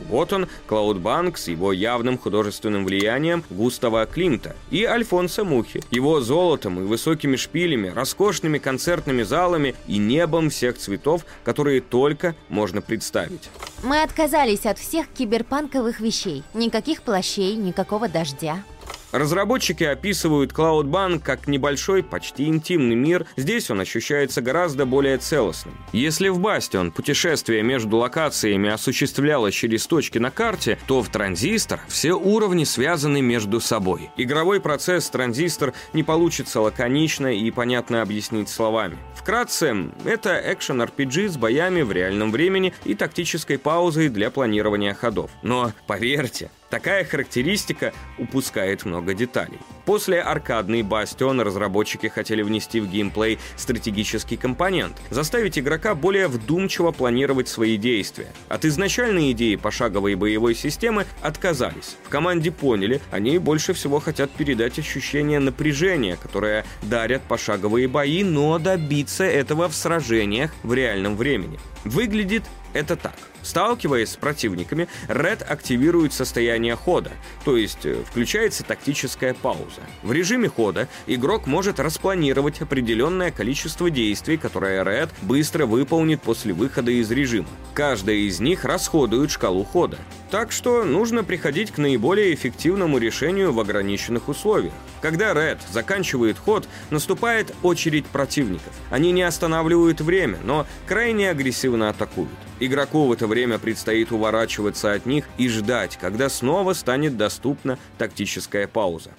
Вот он, Клаудбанк с его явным художественным влиянием Густава Климта и Альфонса Мухи, его золотом и высокими шпилями, роскошными концертными залами и небом всех цветов, которые только можно представить. Мы отказались от всех киберпанковых вещей. Никаких плащей, никакого дождя. Разработчики описывают Cloudbank как небольшой, почти интимный мир. Здесь он ощущается гораздо более целостным. Если в Bastion путешествие между локациями осуществлялось через точки на карте, то в Транзистор все уровни связаны между собой. Игровой процесс Транзистор не получится лаконично и понятно объяснить словами. Вкратце, это экшен-RPG с боями в реальном времени и тактической паузой для планирования ходов. Но поверьте, Такая характеристика упускает много деталей. После аркадный Бастион разработчики хотели внести в геймплей стратегический компонент, заставить игрока более вдумчиво планировать свои действия. От изначальной идеи пошаговой боевой системы отказались. В команде поняли, они больше всего хотят передать ощущение напряжения, которое дарят пошаговые бои, но добиться этого в сражениях в реальном времени. Выглядит это так. Сталкиваясь с противниками, Red активирует состояние хода, то есть э, включается тактическая пауза. В режиме хода игрок может распланировать определенное количество действий, которые Red быстро выполнит после выхода из режима. Каждая из них расходует шкалу хода. Так что нужно приходить к наиболее эффективному решению в ограниченных условиях. Когда Red заканчивает ход, наступает очередь противников. Они не останавливают время, но крайне агрессивно атакуют. Игроку в это время предстоит уворачиваться от них и ждать, когда снова станет доступна тактическая пауза.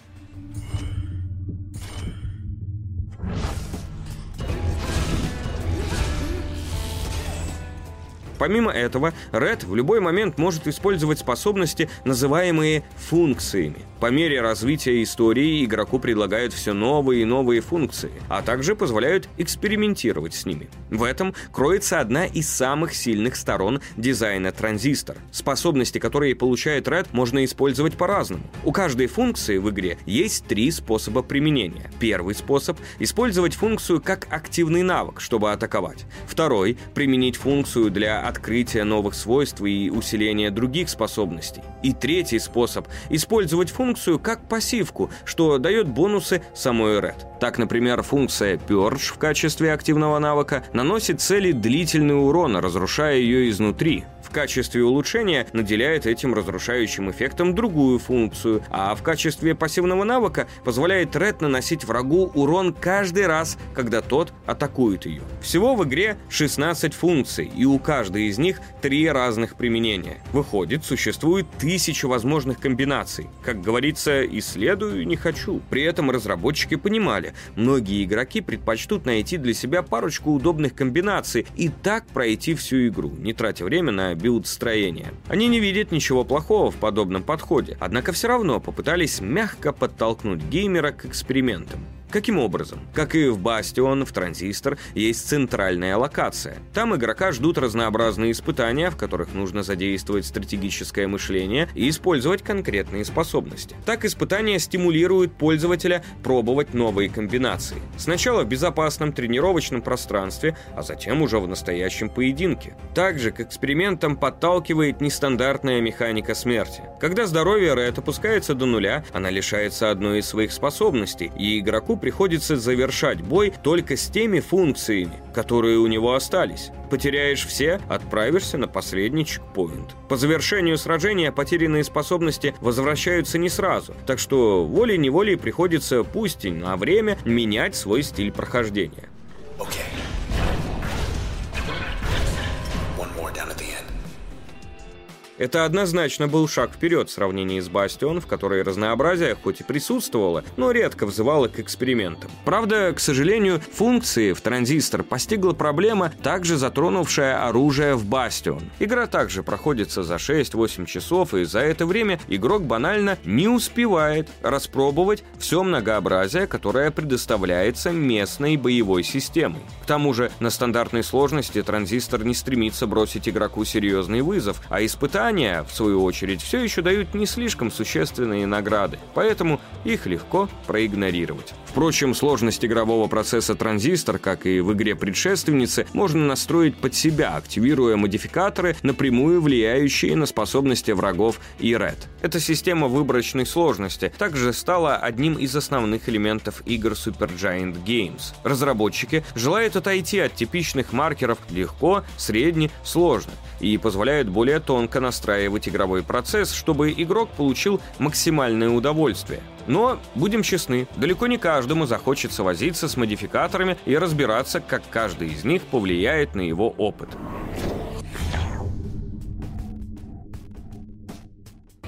Помимо этого, Red в любой момент может использовать способности, называемые функциями. По мере развития истории игроку предлагают все новые и новые функции, а также позволяют экспериментировать с ними. В этом кроется одна из самых сильных сторон дизайна транзистор. Способности, которые получает Red, можно использовать по-разному. У каждой функции в игре есть три способа применения. Первый способ – использовать функцию как активный навык, чтобы атаковать. Второй – применить функцию для открытия новых свойств и усиления других способностей. И третий способ – использовать функцию как пассивку, что дает бонусы самой Red. Так, например, функция Purge в качестве активного навыка наносит цели длительный урон, разрушая ее изнутри. В качестве улучшения наделяет этим разрушающим эффектом другую функцию, а в качестве пассивного навыка позволяет Ред наносить врагу урон каждый раз, когда тот атакует ее. Всего в игре 16 функций, и у каждой из них три разных применения. Выходит, существует тысячи возможных комбинаций. Как говорится, исследую не хочу. При этом разработчики понимали, многие игроки предпочтут найти для себя парочку удобных комбинаций и так пройти всю игру, не тратя время на билд-строения. Они не видят ничего плохого в подобном подходе, однако все равно попытались мягко подтолкнуть геймера к экспериментам. Каким образом? Как и в Бастион, в Транзистор есть центральная локация. Там игрока ждут разнообразные испытания, в которых нужно задействовать стратегическое мышление и использовать конкретные способности. Так испытания стимулируют пользователя пробовать новые комбинации. Сначала в безопасном тренировочном пространстве, а затем уже в настоящем поединке. Также к экспериментам подталкивает нестандартная механика смерти. Когда здоровье Ред опускается до нуля, она лишается одной из своих способностей, и игроку приходится завершать бой только с теми функциями, которые у него остались. Потеряешь все, отправишься на последний чекпоинт. По завершению сражения потерянные способности возвращаются не сразу, так что волей-неволей приходится, пусть и на время, менять свой стиль прохождения. Okay. Это однозначно был шаг вперед в сравнении с Бастион, в которой разнообразие хоть и присутствовало, но редко взывало к экспериментам. Правда, к сожалению, функции в транзистор постигла проблема, также затронувшая оружие в Бастион. Игра также проходится за 6-8 часов, и за это время игрок банально не успевает распробовать все многообразие, которое предоставляется местной боевой системой. К тому же на стандартной сложности транзистор не стремится бросить игроку серьезный вызов, а испытания Испытания, в свою очередь, все еще дают не слишком существенные награды, поэтому их легко проигнорировать. Впрочем, сложность игрового процесса транзистор, как и в игре предшественницы, можно настроить под себя, активируя модификаторы, напрямую влияющие на способности врагов и Red. Эта система выборочной сложности также стала одним из основных элементов игр Supergiant Games. Разработчики желают отойти от типичных маркеров легко, средне, сложно и позволяют более тонко настраивать игровой процесс, чтобы игрок получил максимальное удовольствие. Но, будем честны, далеко не каждому захочется возиться с модификаторами и разбираться, как каждый из них повлияет на его опыт.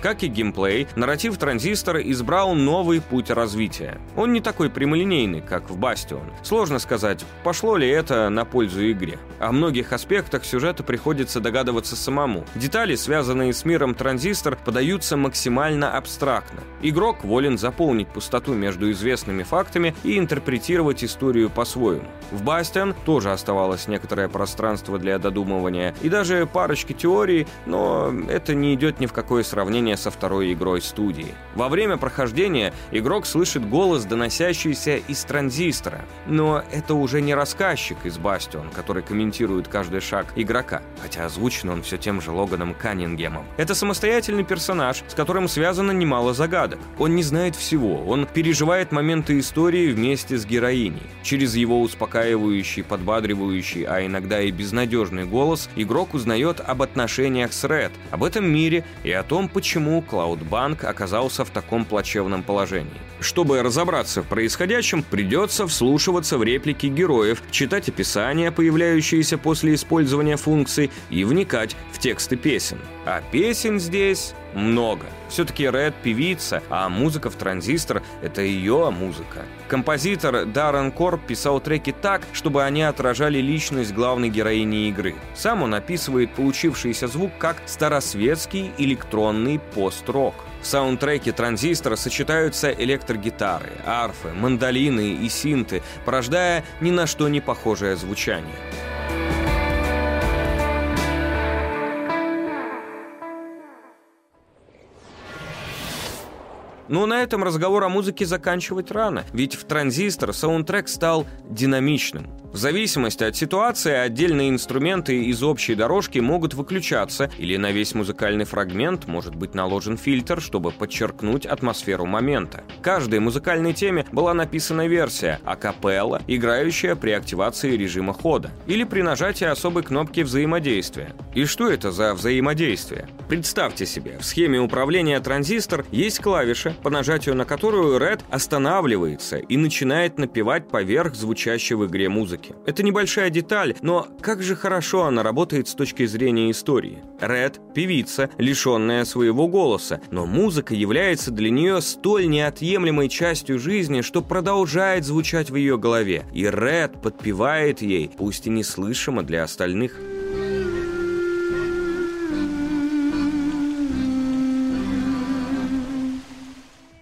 Как и геймплей, нарратив Транзистора избрал новый путь развития. Он не такой прямолинейный, как в Бастион. Сложно сказать, пошло ли это на пользу игре. О многих аспектах сюжета приходится догадываться самому. Детали, связанные с миром Транзистор, подаются максимально абстрактно. Игрок волен заполнить пустоту между известными фактами и интерпретировать историю по-своему. В Бастион тоже оставалось некоторое пространство для додумывания и даже парочки теорий, но это не идет ни в какое сравнение со второй игрой студии. Во время прохождения игрок слышит голос, доносящийся из транзистора, но это уже не рассказчик из Бастион, который комментирует каждый шаг игрока, хотя озвучен он все тем же Логаном Каннингемом. Это самостоятельный персонаж, с которым связано немало загадок. Он не знает всего, он переживает моменты истории вместе с героиней. Через его успокаивающий, подбадривающий, а иногда и безнадежный голос игрок узнает об отношениях с Ред, об этом мире и о том, почему почему Cloudbank оказался в таком плачевном положении. Чтобы разобраться в происходящем, придется вслушиваться в реплики героев, читать описания, появляющиеся после использования функций, и вникать в тексты песен. А песен здесь много. Все-таки Red певица, а музыка в транзистор — это ее музыка. Композитор Даррен Корп писал треки так, чтобы они отражали личность главной героини игры. Сам он описывает получившийся звук как старосветский электронный пост-рок. В саундтреке транзистора сочетаются электрогитары, арфы, мандолины и синты, порождая ни на что не похожее звучание. Но на этом разговор о музыке заканчивать рано, ведь в «Транзистор» саундтрек стал динамичным. В зависимости от ситуации отдельные инструменты из общей дорожки могут выключаться, или на весь музыкальный фрагмент может быть наложен фильтр, чтобы подчеркнуть атмосферу момента. Каждой музыкальной теме была написана версия акапелла, играющая при активации режима хода, или при нажатии особой кнопки взаимодействия. И что это за взаимодействие? Представьте себе, в схеме управления транзистор есть клавиша, по нажатию на которую Red останавливается и начинает напевать поверх звучащей в игре музыки музыки. Это небольшая деталь, но как же хорошо она работает с точки зрения истории. Ред – певица, лишенная своего голоса, но музыка является для нее столь неотъемлемой частью жизни, что продолжает звучать в ее голове, и Ред подпевает ей, пусть и неслышимо для остальных.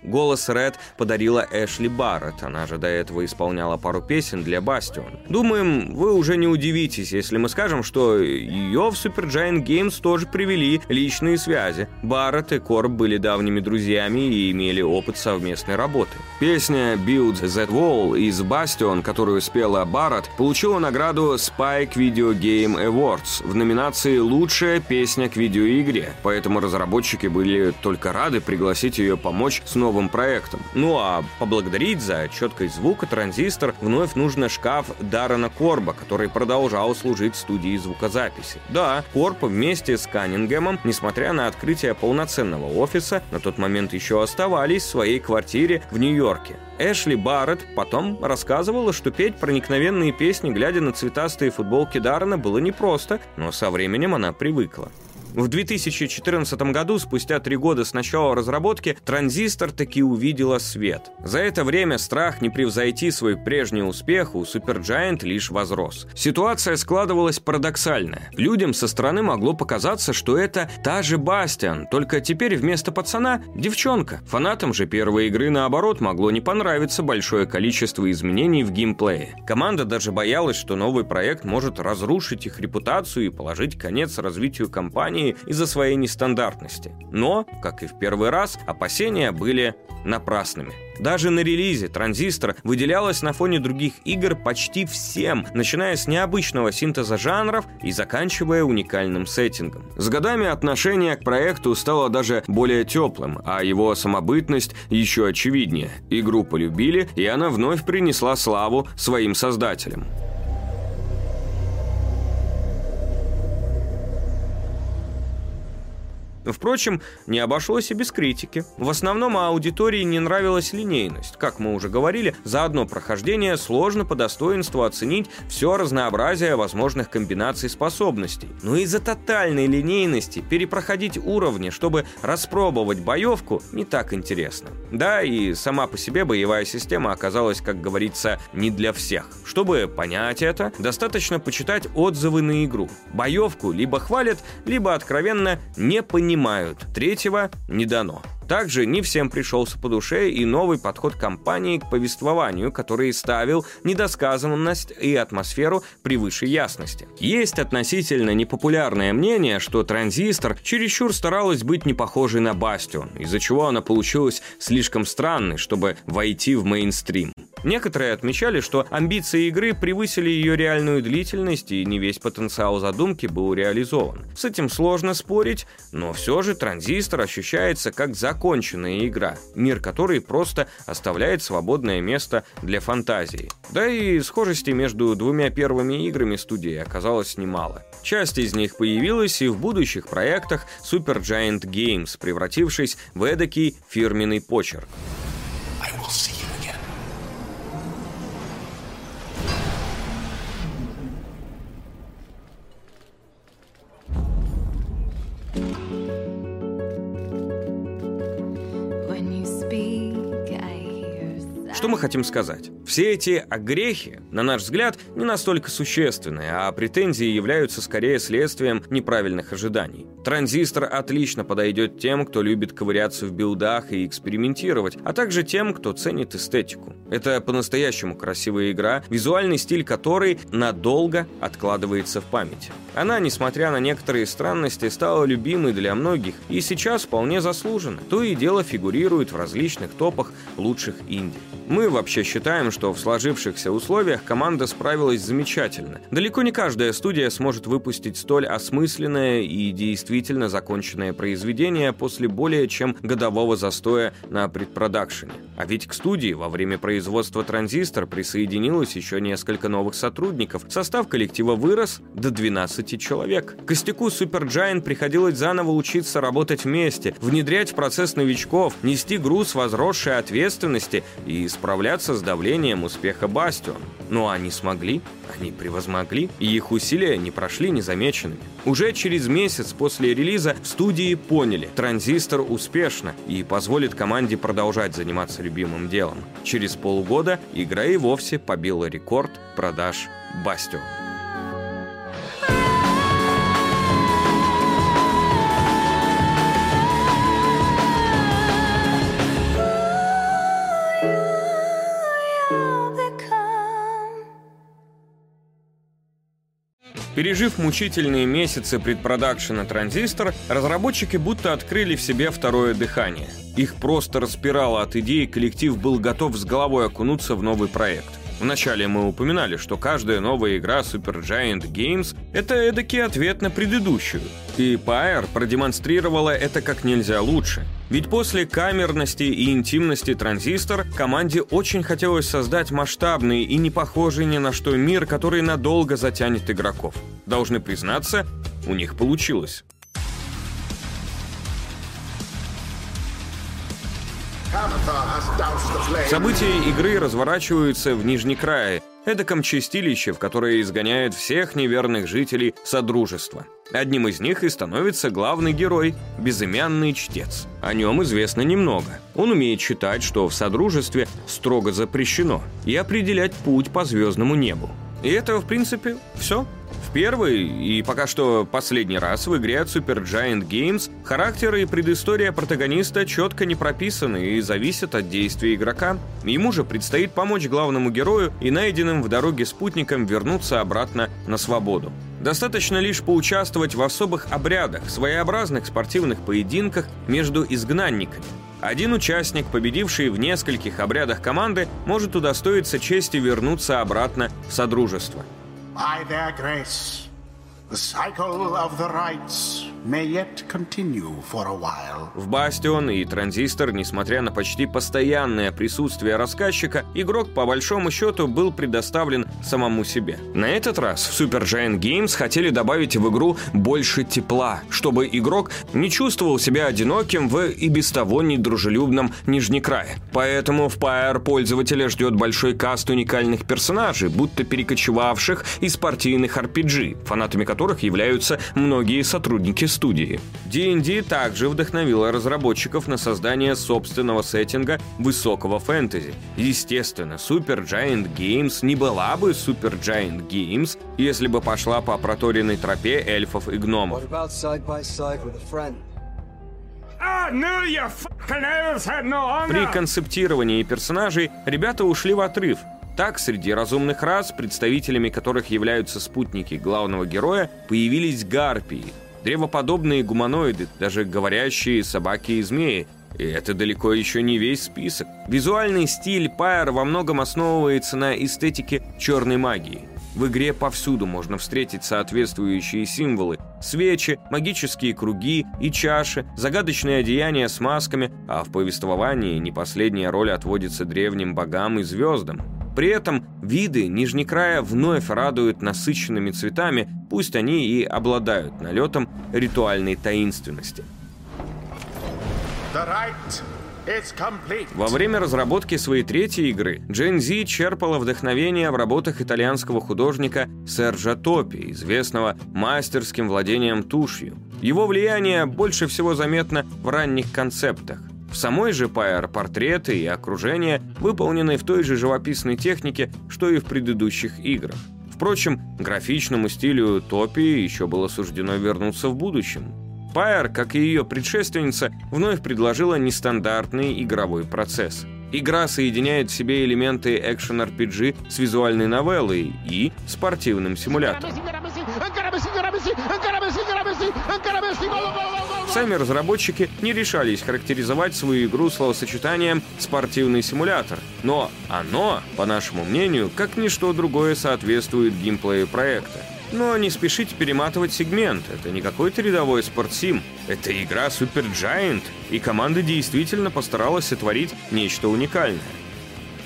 Голос Ред подарила Эшли Барретт, она же до этого исполняла пару песен для Бастион. Думаем, вы уже не удивитесь, если мы скажем, что ее в Supergiant Games тоже привели личные связи. Барретт и Корб были давними друзьями и имели опыт совместной работы. Песня Build That Wall из Bastion, которую спела Барретт, получила награду Spike Video Game Awards в номинации «Лучшая песня к видеоигре», поэтому разработчики были только рады пригласить ее помочь с новым проектом. Ну а поблагодарить за четкость звука транзистор вновь нужно шкаф Даррена Корба, который продолжал служить студии звукозаписи. Да, Корб вместе с Каннингемом, несмотря на открытие полноценного офиса, на тот момент еще оставались в своей квартире в Нью-Йорке. Эшли Барретт потом рассказывала, что петь проникновенные песни, глядя на цветастые футболки Даррена, было непросто, но со временем она привыкла. В 2014 году, спустя три года с начала разработки, транзистор таки увидела свет. За это время страх не превзойти свой прежний успех у Supergiant лишь возрос. Ситуация складывалась парадоксальная. Людям со стороны могло показаться, что это та же Бастиан, только теперь вместо пацана – девчонка. Фанатам же первой игры, наоборот, могло не понравиться большое количество изменений в геймплее. Команда даже боялась, что новый проект может разрушить их репутацию и положить конец развитию компании компании из-за своей нестандартности. Но, как и в первый раз, опасения были напрасными. Даже на релизе «Транзистор» выделялась на фоне других игр почти всем, начиная с необычного синтеза жанров и заканчивая уникальным сеттингом. С годами отношение к проекту стало даже более теплым, а его самобытность еще очевиднее. Игру полюбили, и она вновь принесла славу своим создателям. Впрочем, не обошлось и без критики. В основном аудитории не нравилась линейность. Как мы уже говорили, за одно прохождение сложно по достоинству оценить все разнообразие возможных комбинаций способностей. Но из-за тотальной линейности перепроходить уровни, чтобы распробовать боевку, не так интересно. Да, и сама по себе боевая система оказалась, как говорится, не для всех. Чтобы понять это, достаточно почитать отзывы на игру. Боевку либо хвалят, либо откровенно не понимают понимают, третьего не дано. Также не всем пришелся по душе и новый подход компании к повествованию, который ставил недосказанность и атмосферу превыше ясности. Есть относительно непопулярное мнение, что транзистор чересчур старалась быть не похожей на Бастион, из-за чего она получилась слишком странной, чтобы войти в мейнстрим. Некоторые отмечали, что амбиции игры превысили ее реальную длительность и не весь потенциал задумки был реализован. С этим сложно спорить, но все же транзистор ощущается как законченная игра, мир которой просто оставляет свободное место для фантазии. Да и схожести между двумя первыми играми студии оказалось немало. Часть из них появилась и в будущих проектах Super Giant Games, превратившись в эдакий фирменный почерк. I will see Что мы хотим сказать? Все эти огрехи, на наш взгляд, не настолько существенные, а претензии являются скорее следствием неправильных ожиданий. Транзистор отлично подойдет тем, кто любит ковыряться в билдах и экспериментировать, а также тем, кто ценит эстетику. Это по-настоящему красивая игра, визуальный стиль которой надолго откладывается в памяти. Она, несмотря на некоторые странности, стала любимой для многих и сейчас вполне заслуженно. То и дело фигурирует в различных топах лучших инди. Мы вообще считаем, что в сложившихся условиях команда справилась замечательно. Далеко не каждая студия сможет выпустить столь осмысленное и действительно законченное произведение после более чем годового застоя на предпродакшене. А ведь к студии во время производства «Транзистор» присоединилось еще несколько новых сотрудников. Состав коллектива вырос до 12 человек. Костяку Supergiant приходилось заново учиться работать вместе, внедрять в процесс новичков, нести груз возросшей ответственности и справляться с давлением успеха Бастион. Но они смогли, они превозмогли, и их усилия не прошли незамеченными. Уже через месяц после релиза студии поняли, транзистор успешно и позволит команде продолжать заниматься любимым делом. Через полгода игра и вовсе побила рекорд продаж Бастион. Пережив мучительные месяцы предпродакшена «Транзистор», разработчики будто открыли в себе второе дыхание. Их просто распирало от идеи, коллектив был готов с головой окунуться в новый проект. Вначале мы упоминали, что каждая новая игра Super Giant Games — это эдакий ответ на предыдущую. И Pyre продемонстрировала это как нельзя лучше. Ведь после камерности и интимности транзистор команде очень хотелось создать масштабный и не похожий ни на что мир, который надолго затянет игроков. Должны признаться, у них получилось. События игры разворачиваются в Нижнекрае, эдаком чистилище, в которое изгоняют всех неверных жителей Содружества. Одним из них и становится главный герой, безымянный чтец. О нем известно немного. Он умеет читать, что в Содружестве строго запрещено, и определять путь по звездному небу. И это, в принципе, все. В первый и пока что последний раз в игре от Super Giant Games характер и предыстория протагониста четко не прописаны и зависят от действия игрока. Ему же предстоит помочь главному герою и найденным в дороге спутникам вернуться обратно на свободу. Достаточно лишь поучаствовать в особых обрядах, своеобразных спортивных поединках между изгнанниками. Один участник, победивший в нескольких обрядах команды, может удостоиться чести вернуться обратно в Содружество. By their grace, В Бастион и Транзистор, несмотря на почти постоянное присутствие рассказчика, игрок по большому счету был предоставлен самому себе. На этот раз в Super Giant Games хотели добавить в игру больше тепла, чтобы игрок не чувствовал себя одиноким в и без того недружелюбном Нижнекрае. Поэтому в Pyre пользователя ждет большой каст уникальных персонажей, будто перекочевавших из партийных RPG, фанатами которых являются многие сотрудники студии. D&D также вдохновила разработчиков на создание собственного сеттинга высокого фэнтези. Естественно, Super Giant Games не была бы Super Giant Games, если бы пошла по проторенной тропе эльфов и гномов. При концептировании персонажей ребята ушли в отрыв. Так, среди разумных рас, представителями которых являются спутники главного героя, появились гарпии, древоподобные гуманоиды, даже говорящие собаки и змеи. И это далеко еще не весь список. Визуальный стиль Пайер во многом основывается на эстетике черной магии. В игре повсюду можно встретить соответствующие символы. Свечи, магические круги и чаши, загадочные одеяния с масками, а в повествовании не последняя роль отводится древним богам и звездам. При этом виды Нижнекрая вновь радуют насыщенными цветами, пусть они и обладают налетом ритуальной таинственности. Во время разработки своей третьей игры Gen Z черпала вдохновение в работах итальянского художника Серджа Топи, известного мастерским владением тушью. Его влияние больше всего заметно в ранних концептах. В самой же Пайер портреты и окружение выполнены в той же живописной технике, что и в предыдущих играх. Впрочем, графичному стилю Топи еще было суждено вернуться в будущем. Пайер, как и ее предшественница, вновь предложила нестандартный игровой процесс. Игра соединяет в себе элементы экшен-RPG с визуальной новеллой и спортивным симулятором. Сами разработчики не решались характеризовать свою игру словосочетанием «спортивный симулятор», но оно, по нашему мнению, как ничто другое соответствует геймплею проекта. Но не спешите перематывать сегмент, это не какой-то рядовой спортсим, это игра Super Giant, и команда действительно постаралась сотворить нечто уникальное.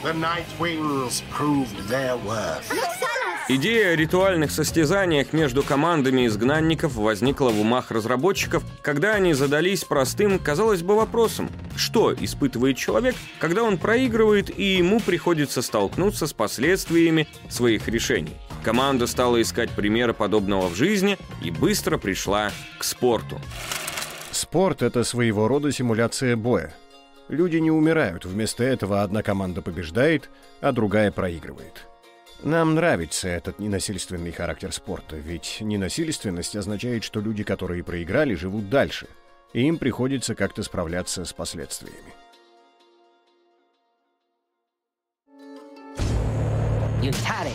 The Night Wings proved their worth. Идея о ритуальных состязаниях между командами изгнанников возникла в умах разработчиков, когда они задались простым, казалось бы, вопросом, что испытывает человек, когда он проигрывает и ему приходится столкнуться с последствиями своих решений. Команда стала искать примеры подобного в жизни и быстро пришла к спорту. Спорт — это своего рода симуляция боя. Люди не умирают, вместо этого одна команда побеждает, а другая проигрывает. Нам нравится этот ненасильственный характер спорта, ведь ненасильственность означает, что люди, которые проиграли, живут дальше, и им приходится как-то справляться с последствиями. Aiutare,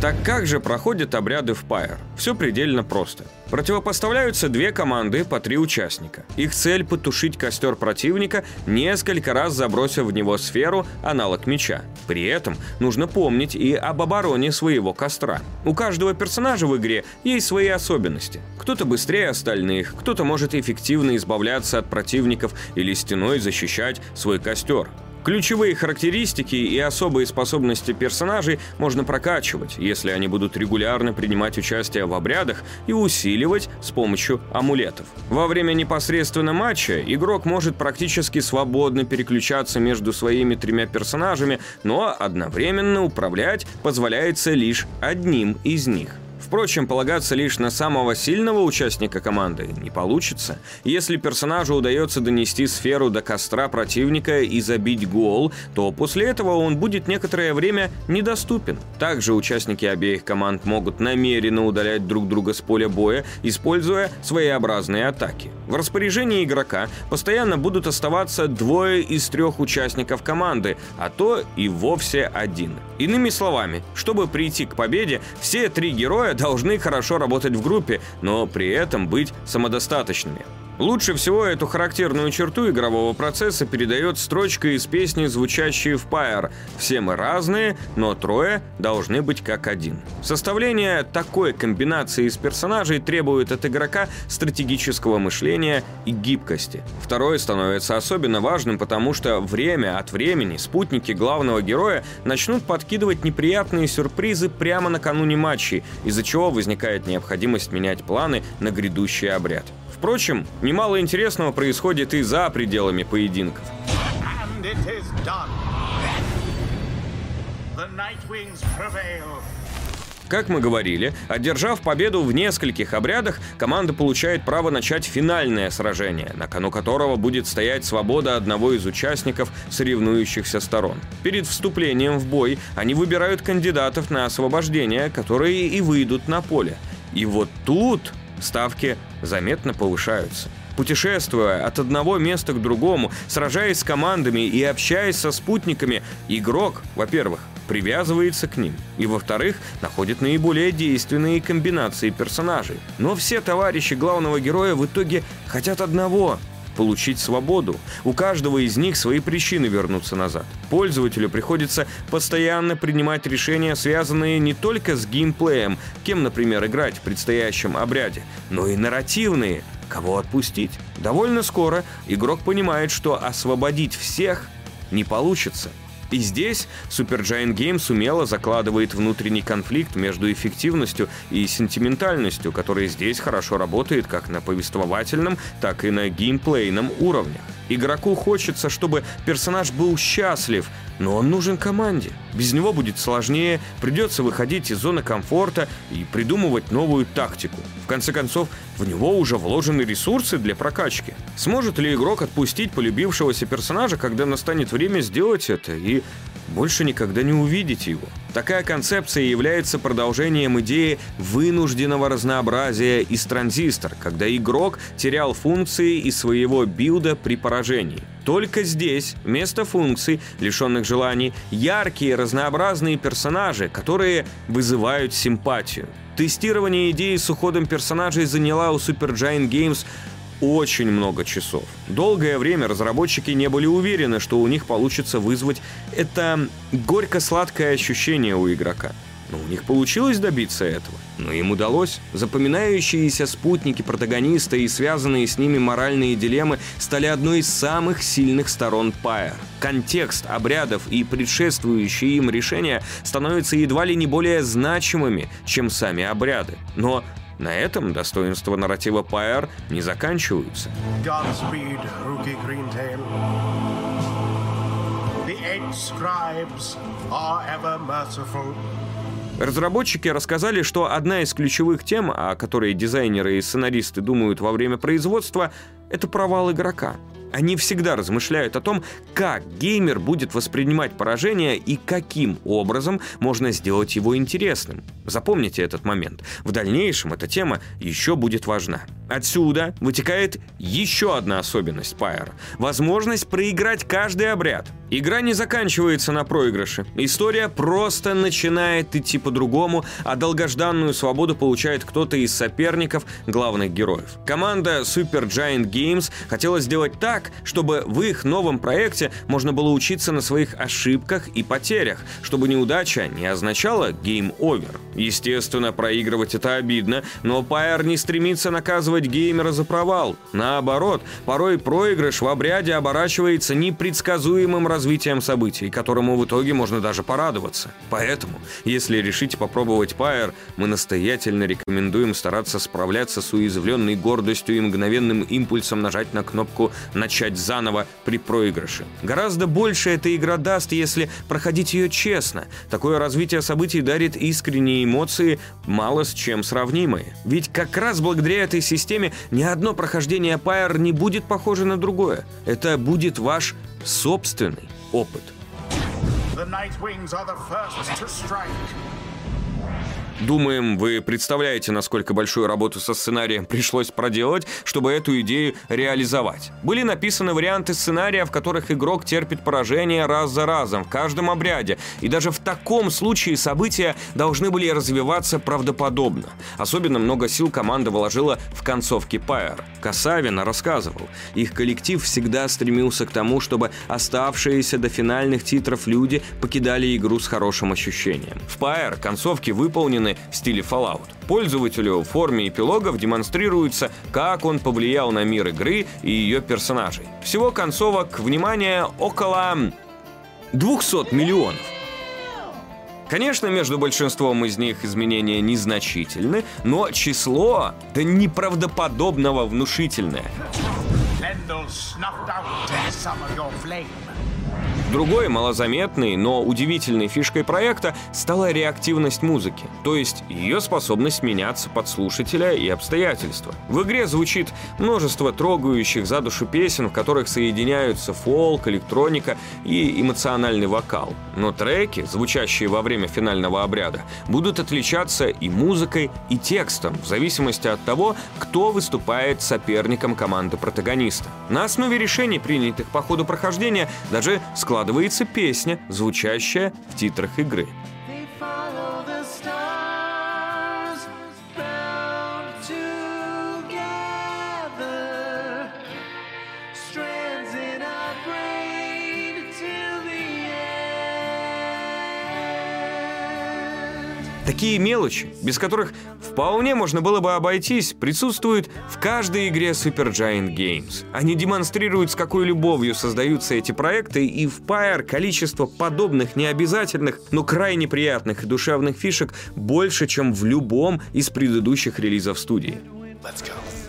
Так как же проходят обряды в Pyre? Все предельно просто. Противопоставляются две команды по три участника. Их цель – потушить костер противника, несколько раз забросив в него сферу, аналог меча. При этом нужно помнить и об обороне своего костра. У каждого персонажа в игре есть свои особенности. Кто-то быстрее остальных, кто-то может эффективно избавляться от противников или стеной защищать свой костер. Ключевые характеристики и особые способности персонажей можно прокачивать, если они будут регулярно принимать участие в обрядах и усиливать с помощью амулетов. Во время непосредственно матча игрок может практически свободно переключаться между своими тремя персонажами, но одновременно управлять позволяется лишь одним из них. Впрочем, полагаться лишь на самого сильного участника команды не получится. Если персонажу удается донести сферу до костра противника и забить гол, то после этого он будет некоторое время недоступен. Также участники обеих команд могут намеренно удалять друг друга с поля боя, используя своеобразные атаки. В распоряжении игрока постоянно будут оставаться двое из трех участников команды, а то и вовсе один. Иными словами, чтобы прийти к победе, все три героя должны хорошо работать в группе, но при этом быть самодостаточными. Лучше всего эту характерную черту игрового процесса передает строчка из песни, звучащей в Pyre «Все мы разные, но трое должны быть как один». Составление такой комбинации из персонажей требует от игрока стратегического мышления и гибкости. Второе становится особенно важным, потому что время от времени спутники главного героя начнут подкидывать неприятные сюрпризы прямо накануне матчей, из-за чего возникает необходимость менять планы на грядущий обряд. Впрочем, немало интересного происходит и за пределами поединков. Как мы говорили, одержав победу в нескольких обрядах, команда получает право начать финальное сражение, на кону которого будет стоять свобода одного из участников соревнующихся сторон. Перед вступлением в бой они выбирают кандидатов на освобождение, которые и выйдут на поле. И вот тут ставки заметно повышаются. Путешествуя от одного места к другому, сражаясь с командами и общаясь со спутниками, игрок, во-первых, привязывается к ним, и, во-вторых, находит наиболее действенные комбинации персонажей. Но все товарищи главного героя в итоге хотят одного получить свободу. У каждого из них свои причины вернуться назад. Пользователю приходится постоянно принимать решения, связанные не только с геймплеем, кем, например, играть в предстоящем обряде, но и нарративные, кого отпустить. Довольно скоро игрок понимает, что освободить всех не получится. И здесь Supergiant Games умело закладывает внутренний конфликт между эффективностью и сентиментальностью, который здесь хорошо работает как на повествовательном, так и на геймплейном уровнях. Игроку хочется, чтобы персонаж был счастлив, но он нужен команде. Без него будет сложнее, придется выходить из зоны комфорта и придумывать новую тактику. В конце концов, в него уже вложены ресурсы для прокачки. Сможет ли игрок отпустить полюбившегося персонажа, когда настанет время сделать это, и больше никогда не увидеть его? Такая концепция является продолжением идеи вынужденного разнообразия из транзистор, когда игрок терял функции из своего билда при поражении. Только здесь, вместо функций, лишенных желаний, яркие разнообразные персонажи, которые вызывают симпатию. Тестирование идеи с уходом персонажей заняла у Supergiant Games очень много часов. Долгое время разработчики не были уверены, что у них получится вызвать это горько-сладкое ощущение у игрока. Но у них получилось добиться этого. Но им удалось. Запоминающиеся спутники протагониста и связанные с ними моральные дилеммы стали одной из самых сильных сторон Pyre. Контекст обрядов и предшествующие им решения становятся едва ли не более значимыми, чем сами обряды. Но на этом достоинства нарратива Pyre не заканчиваются. Godspeed, Rookie Greentail. The eight scribes are ever merciful. Разработчики рассказали, что одна из ключевых тем, о которой дизайнеры и сценаристы думают во время производства, это провал игрока. Они всегда размышляют о том, как геймер будет воспринимать поражение и каким образом можно сделать его интересным. Запомните этот момент. В дальнейшем эта тема еще будет важна. Отсюда вытекает еще одна особенность Pyre – возможность проиграть каждый обряд. Игра не заканчивается на проигрыше. История просто начинает идти по-другому, а долгожданную свободу получает кто-то из соперников главных героев. Команда Super Giant Games хотела сделать так, чтобы в их новом проекте можно было учиться на своих ошибках и потерях, чтобы неудача не означала game over. Естественно, проигрывать это обидно, но Pyre не стремится наказывать геймера за провал. Наоборот, порой проигрыш в обряде оборачивается непредсказуемым развитием событий, которому в итоге можно даже порадоваться. Поэтому, если решите попробовать Pyre, мы настоятельно рекомендуем стараться справляться с уязвленной гордостью и мгновенным импульсом нажать на кнопку «Начать заново» при проигрыше. Гораздо больше эта игра даст, если проходить ее честно. Такое развитие событий дарит искренние эмоции, мало с чем сравнимые. Ведь как раз благодаря этой системе ни одно прохождение Pyre не будет похоже на другое. Это будет ваш собственный опыт. The Nightwings are the first to strike. Думаем, вы представляете, насколько большую работу со сценарием пришлось проделать, чтобы эту идею реализовать. Были написаны варианты сценария, в которых игрок терпит поражение раз за разом в каждом обряде, и даже в таком случае события должны были развиваться правдоподобно. Особенно много сил команда вложила в концовки Пайер. Касавин рассказывал, их коллектив всегда стремился к тому, чтобы оставшиеся до финальных титров люди покидали игру с хорошим ощущением. В Пайер концовки выполнены в стиле Fallout. Пользователю в форме эпилогов демонстрируется, как он повлиял на мир игры и ее персонажей. Всего концовок, внимание, около 200 миллионов. Конечно, между большинством из них изменения незначительны, но число до неправдоподобного внушительное. Другой малозаметной, но удивительной фишкой проекта стала реактивность музыки, то есть ее способность меняться под слушателя и обстоятельства. В игре звучит множество трогающих за душу песен, в которых соединяются фолк, электроника и эмоциональный вокал. Но треки, звучащие во время финального обряда, будут отличаться и музыкой, и текстом, в зависимости от того, кто выступает соперником команды протагониста. На основе решений, принятых по ходу прохождения, даже складывается песня, звучащая в титрах игры. Такие мелочи, без которых вполне можно было бы обойтись, присутствуют в каждой игре Supergiant Games. Они демонстрируют, с какой любовью создаются эти проекты, и в Pyre количество подобных необязательных, но крайне приятных и душевных фишек больше, чем в любом из предыдущих релизов студии. Let's go.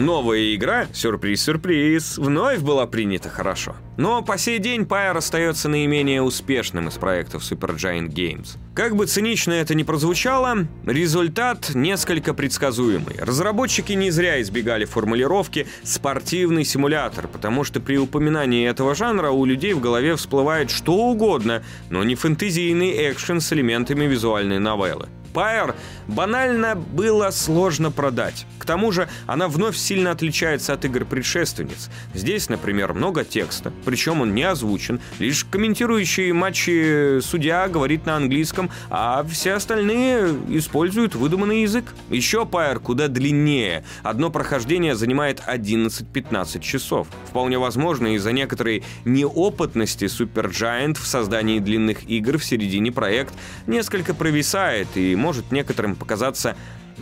Новая игра, сюрприз-сюрприз, вновь была принята хорошо. Но по сей день Pyre остается наименее успешным из проектов Supergiant Games. Как бы цинично это ни прозвучало, результат несколько предсказуемый. Разработчики не зря избегали формулировки «спортивный симулятор», потому что при упоминании этого жанра у людей в голове всплывает что угодно, но не фэнтезийный экшен с элементами визуальной новеллы. Pyre банально было сложно продать. К тому же она вновь сильно отличается от игр предшественниц. Здесь, например, много текста, причем он не озвучен, лишь комментирующий матчи судья говорит на английском, а все остальные используют выдуманный язык. Еще Pyre куда длиннее. Одно прохождение занимает 11-15 часов. Вполне возможно, из-за некоторой неопытности Supergiant в создании длинных игр в середине проект несколько провисает и может некоторым показаться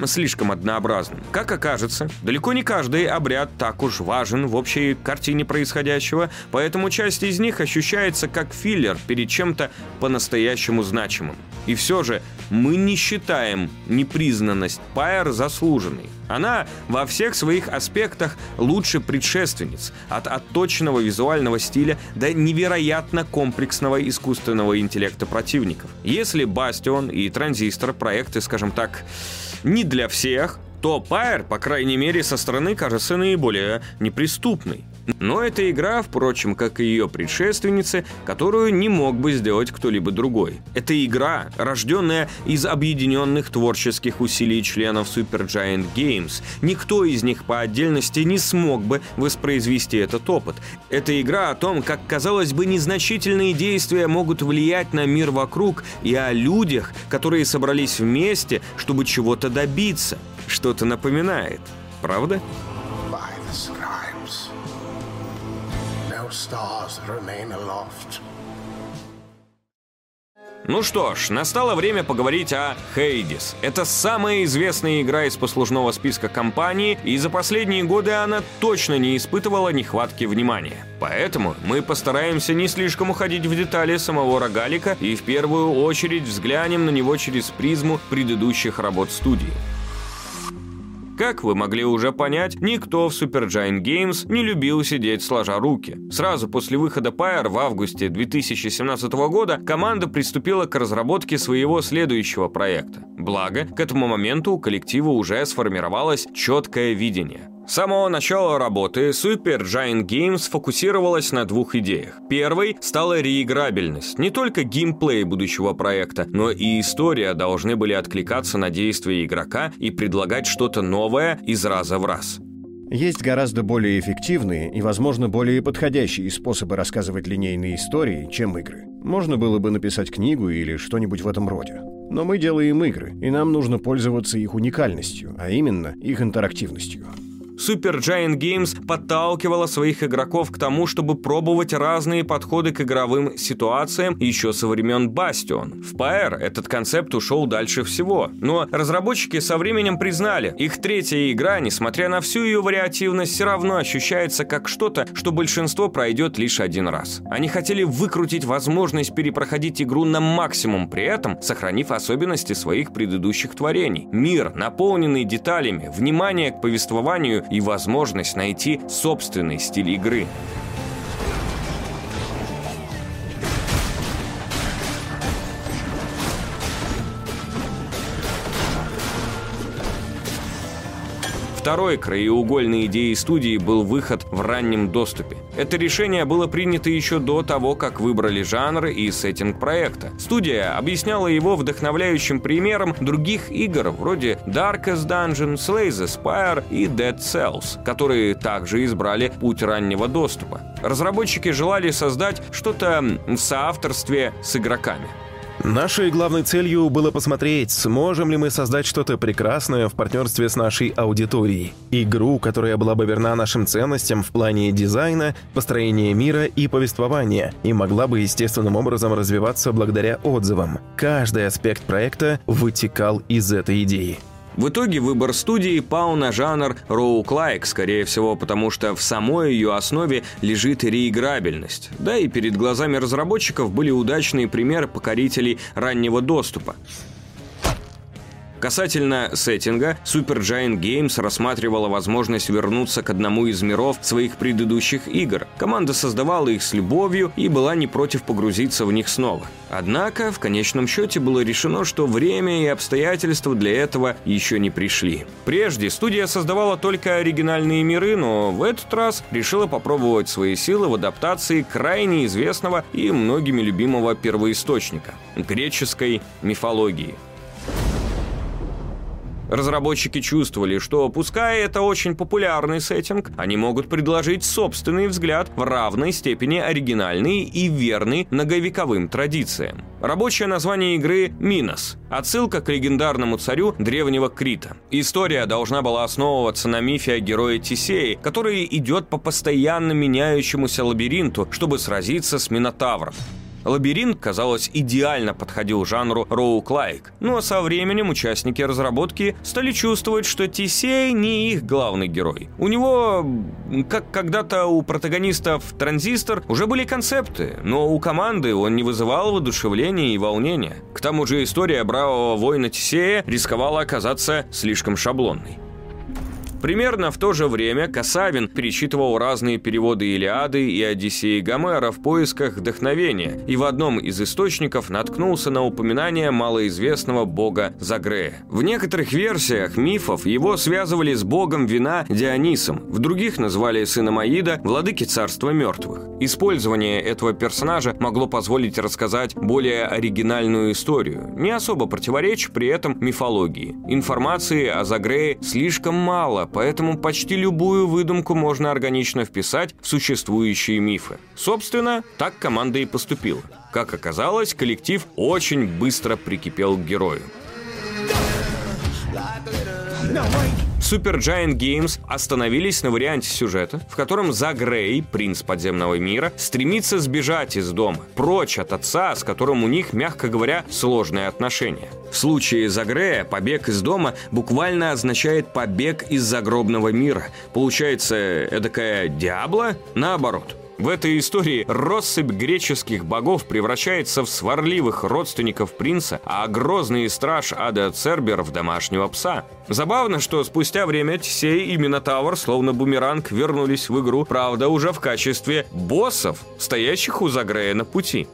слишком однообразным. Как окажется, далеко не каждый обряд так уж важен в общей картине происходящего, поэтому часть из них ощущается как филлер перед чем-то по-настоящему значимым. И все же мы не считаем непризнанность Пайер заслуженной. Она во всех своих аспектах лучше предшественниц, от отточенного визуального стиля до невероятно комплексного искусственного интеллекта противников. Если Бастион и Транзистор проекты, скажем так, не для всех, то Пайер, по крайней мере, со стороны кажется наиболее неприступной. Но это игра, впрочем, как и ее предшественницы, которую не мог бы сделать кто-либо другой. Это игра, рожденная из объединенных творческих усилий членов Supergiant Games. Никто из них по отдельности не смог бы воспроизвести этот опыт. Это игра о том, как, казалось бы, незначительные действия могут влиять на мир вокруг и о людях, которые собрались вместе, чтобы чего-то добиться. Что-то напоминает. Правда? By the scribes. No stars remain aloft. Ну что ж, настало время поговорить о Hades. Это самая известная игра из послужного списка компании, и за последние годы она точно не испытывала нехватки внимания. Поэтому мы постараемся не слишком уходить в детали самого рогалика и в первую очередь взглянем на него через призму предыдущих работ студии. Как вы могли уже понять, никто в Supergiant Games не любил сидеть сложа руки. Сразу после выхода Pyre в августе 2017 года команда приступила к разработке своего следующего проекта. Благо, к этому моменту у коллектива уже сформировалось четкое видение. С самого начала работы Super Giant Games фокусировалась на двух идеях. Первой стала реиграбельность. Не только геймплей будущего проекта, но и история должны были откликаться на действия игрока и предлагать что-то новое из раза в раз. Есть гораздо более эффективные и, возможно, более подходящие способы рассказывать линейные истории, чем игры. Можно было бы написать книгу или что-нибудь в этом роде. Но мы делаем игры, и нам нужно пользоваться их уникальностью, а именно их интерактивностью. Supergiant Games подталкивала своих игроков к тому, чтобы пробовать разные подходы к игровым ситуациям еще со времен Bastion. В Pyre этот концепт ушел дальше всего, но разработчики со временем признали, их третья игра, несмотря на всю ее вариативность, все равно ощущается как что-то, что большинство пройдет лишь один раз. Они хотели выкрутить возможность перепроходить игру на максимум, при этом сохранив особенности своих предыдущих творений. Мир, наполненный деталями, внимание к повествованию и возможность найти собственный стиль игры. Второй краеугольной идеей студии был выход в раннем доступе. Это решение было принято еще до того, как выбрали жанр и сеттинг проекта. Студия объясняла его вдохновляющим примером других игр, вроде Darkest Dungeon, Slay the Spire и Dead Cells, которые также избрали путь раннего доступа. Разработчики желали создать что-то в соавторстве с игроками. Нашей главной целью было посмотреть, сможем ли мы создать что-то прекрасное в партнерстве с нашей аудиторией. Игру, которая была бы верна нашим ценностям в плане дизайна, построения мира и повествования, и могла бы естественным образом развиваться благодаря отзывам. Каждый аспект проекта вытекал из этой идеи. В итоге выбор студии пал на жанр роуклайк, скорее всего, потому что в самой ее основе лежит реиграбельность. Да и перед глазами разработчиков были удачные примеры покорителей раннего доступа. Касательно сеттинга, Supergiant Games рассматривала возможность вернуться к одному из миров своих предыдущих игр. Команда создавала их с любовью и была не против погрузиться в них снова. Однако, в конечном счете было решено, что время и обстоятельства для этого еще не пришли. Прежде студия создавала только оригинальные миры, но в этот раз решила попробовать свои силы в адаптации крайне известного и многими любимого первоисточника – греческой мифологии – Разработчики чувствовали, что, пускай это очень популярный сеттинг, они могут предложить собственный взгляд в равной степени оригинальный и верный многовековым традициям. Рабочее название игры «Минос» — отсылка к легендарному царю древнего Крита. История должна была основываться на мифе о герое Тисеи, который идет по постоянно меняющемуся лабиринту, чтобы сразиться с Минотавром. Лабиринт, казалось, идеально подходил жанру роуклайк, но со временем участники разработки стали чувствовать, что Тисей не их главный герой. У него, как когда-то у протагонистов Транзистор, уже были концепты, но у команды он не вызывал воодушевления и волнения. К тому же история бравого воина Тисея рисковала оказаться слишком шаблонной. Примерно в то же время Касавин перечитывал разные переводы Илиады и Одиссеи Гомера в поисках вдохновения и в одном из источников наткнулся на упоминание малоизвестного бога Загрея. В некоторых версиях мифов его связывали с богом вина Дионисом, в других назвали сыном Аида владыки царства мертвых. Использование этого персонажа могло позволить рассказать более оригинальную историю, не особо противоречь при этом мифологии. Информации о Загрее слишком мало, поэтому почти любую выдумку можно органично вписать в существующие мифы. Собственно, так команда и поступила. Как оказалось, коллектив очень быстро прикипел к герою. Super Giant Games остановились на варианте сюжета, в котором Загрей, принц подземного мира, стремится сбежать из дома, прочь от отца, с которым у них, мягко говоря, сложные отношения. В случае Загрея побег из дома буквально означает побег из загробного мира. Получается, эдакая Диабло наоборот. В этой истории россыпь греческих богов превращается в сварливых родственников принца, а грозный страж Ада Цербер в домашнего пса. Забавно, что спустя время Тесей и Минотавр, словно бумеранг, вернулись в игру, правда, уже в качестве боссов, стоящих у Загрея на пути.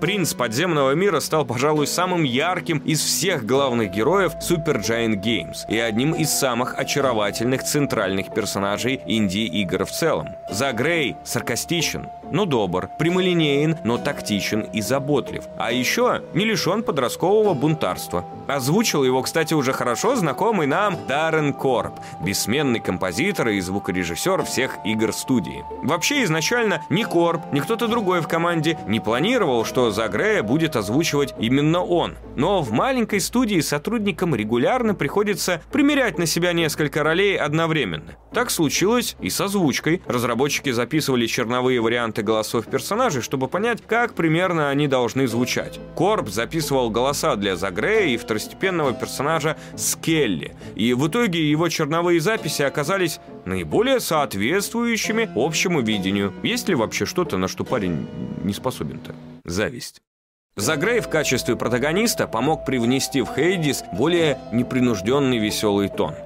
Принц подземного мира стал, пожалуй, самым ярким из всех главных героев Super Giant Games и одним из самых очаровательных центральных персонажей инди-игр в целом. За Грей саркастичен, но добр, прямолинеен, но тактичен и заботлив. А еще не лишен подросткового бунтарства. Озвучил его, кстати, уже хорошо знакомый нам Даррен Корп, бессменный композитор и звукорежиссер всех игр студии. Вообще, изначально ни Корп, ни кто-то другой в команде не планировал, что за Грея будет озвучивать именно он. Но в маленькой студии сотрудникам регулярно приходится примерять на себя несколько ролей одновременно. Так случилось и с озвучкой. Разработчики записывали черновые варианты голосов персонажей, чтобы понять, как примерно они должны звучать. Корп записывал голоса для Загрея и второстепенного персонажа Скелли. И в итоге его черновые записи оказались наиболее соответствующими общему видению. Есть ли вообще что-то, на что парень не способен-то? Зависть. Загрей в качестве протагониста помог привнести в Хейдис более непринужденный веселый тон –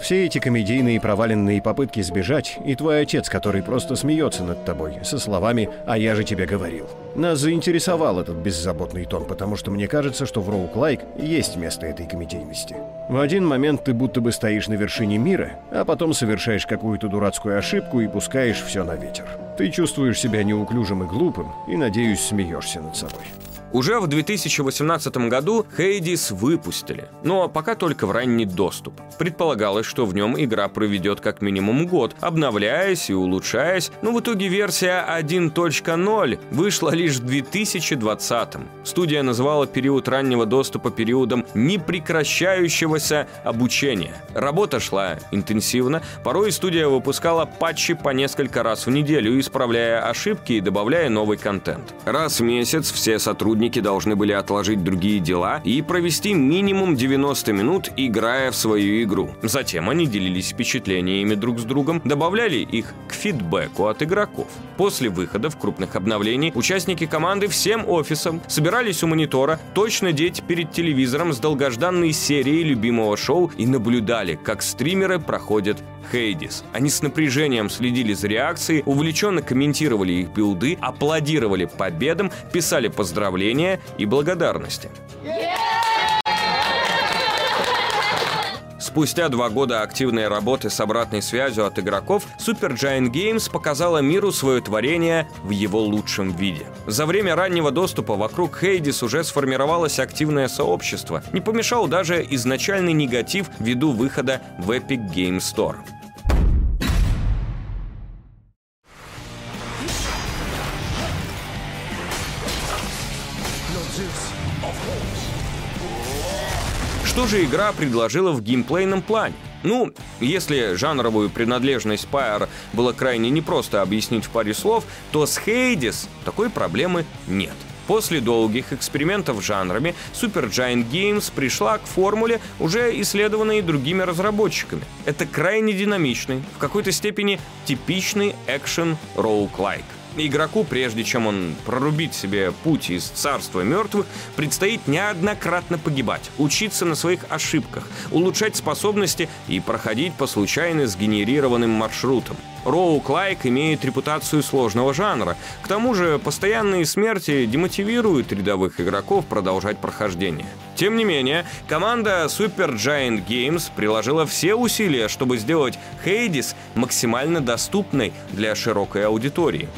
все эти комедийные проваленные попытки сбежать, и твой отец, который просто смеется над тобой, со словами «А я же тебе говорил». Нас заинтересовал этот беззаботный тон, потому что мне кажется, что в Роук-лайк есть место этой комедийности. В один момент ты будто бы стоишь на вершине мира, а потом совершаешь какую-то дурацкую ошибку и пускаешь все на ветер. Ты чувствуешь себя неуклюжим и глупым, и, надеюсь, смеешься над собой. Уже в 2018 году Хейдис выпустили, но пока только в ранний доступ. Предполагалось, что в нем игра проведет как минимум год, обновляясь и улучшаясь, но в итоге версия 1.0 вышла лишь в 2020. Студия называла период раннего доступа периодом непрекращающегося обучения. Работа шла интенсивно, порой студия выпускала патчи по несколько раз в неделю, исправляя ошибки и добавляя новый контент. Раз в месяц все сотрудники сотрудники должны были отложить другие дела и провести минимум 90 минут, играя в свою игру. Затем они делились впечатлениями друг с другом, добавляли их к фидбэку от игроков. После выхода в крупных обновлений участники команды всем офисом собирались у монитора, точно деть перед телевизором с долгожданной серией любимого шоу и наблюдали, как стримеры проходят Хейдис. Они с напряжением следили за реакцией, увлеченно комментировали их билды, аплодировали победам, писали поздравления и благодарности. Спустя два года активной работы с обратной связью от игроков, Super Giant Games показала миру свое творение в его лучшем виде. За время раннего доступа вокруг Хейдис уже сформировалось активное сообщество. Не помешал даже изначальный негатив ввиду выхода в Epic Game Store. Что же игра предложила в геймплейном плане? Ну, если жанровую принадлежность Spire было крайне непросто объяснить в паре слов, то с Hades такой проблемы нет. После долгих экспериментов с жанрами Super Giant Games пришла к формуле, уже исследованной другими разработчиками. Это крайне динамичный, в какой-то степени типичный экшен роук-лайк. Игроку, прежде чем он прорубит себе путь из царства мертвых, предстоит неоднократно погибать, учиться на своих ошибках, улучшать способности и проходить по случайно сгенерированным маршрутам. Роук-лайк имеет репутацию сложного жанра. К тому же постоянные смерти демотивируют рядовых игроков продолжать прохождение. Тем не менее, команда Super Giant Games приложила все усилия, чтобы сделать Hades максимально доступной для широкой аудитории.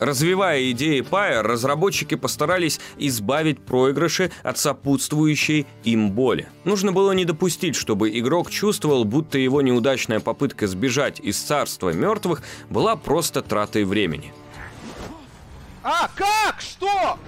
Развивая идеи Pyre, разработчики постарались избавить проигрыши от сопутствующей им боли. Нужно было не допустить, чтобы игрок чувствовал, будто его неудачная попытка сбежать из царства мертвых была просто тратой времени. А, как? Что?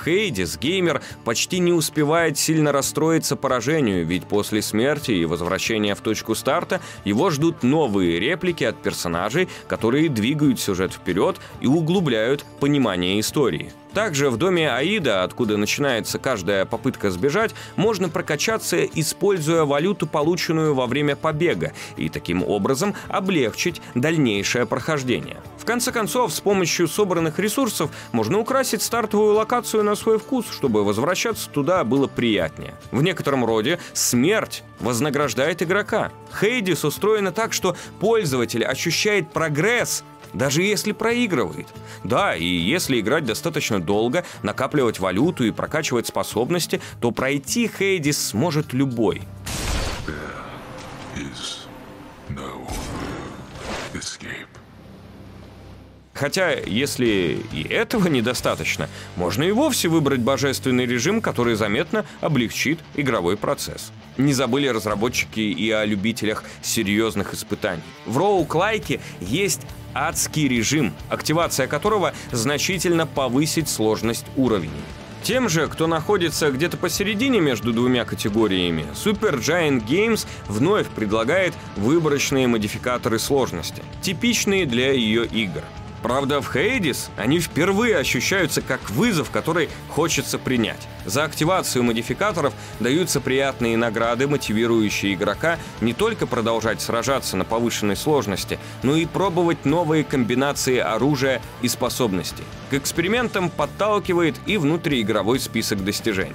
В Хейдис геймер почти не успевает сильно расстроиться поражению, ведь после смерти и возвращения в точку старта его ждут новые реплики от персонажей, которые двигают сюжет вперед и углубляют понимание истории. Также в доме Аида, откуда начинается каждая попытка сбежать, можно прокачаться, используя валюту, полученную во время побега, и таким образом облегчить дальнейшее прохождение. В конце концов, с помощью собранных ресурсов можно украсить стартовую локацию на свой вкус, чтобы возвращаться туда было приятнее. В некотором роде смерть вознаграждает игрока. Хейдис устроена так, что пользователь ощущает прогресс, даже если проигрывает. Да, и если играть достаточно долго, накапливать валюту и прокачивать способности, то пройти Хейдис сможет любой. Хотя, если и этого недостаточно, можно и вовсе выбрать божественный режим, который заметно облегчит игровой процесс. Не забыли разработчики и о любителях серьезных испытаний. В роуклайке есть адский режим, активация которого значительно повысит сложность уровней. Тем же, кто находится где-то посередине между двумя категориями, Super Giant Games вновь предлагает выборочные модификаторы сложности, типичные для ее игр – Правда, в Хейдис они впервые ощущаются как вызов, который хочется принять. За активацию модификаторов даются приятные награды, мотивирующие игрока не только продолжать сражаться на повышенной сложности, но и пробовать новые комбинации оружия и способностей. К экспериментам подталкивает и внутриигровой список достижений.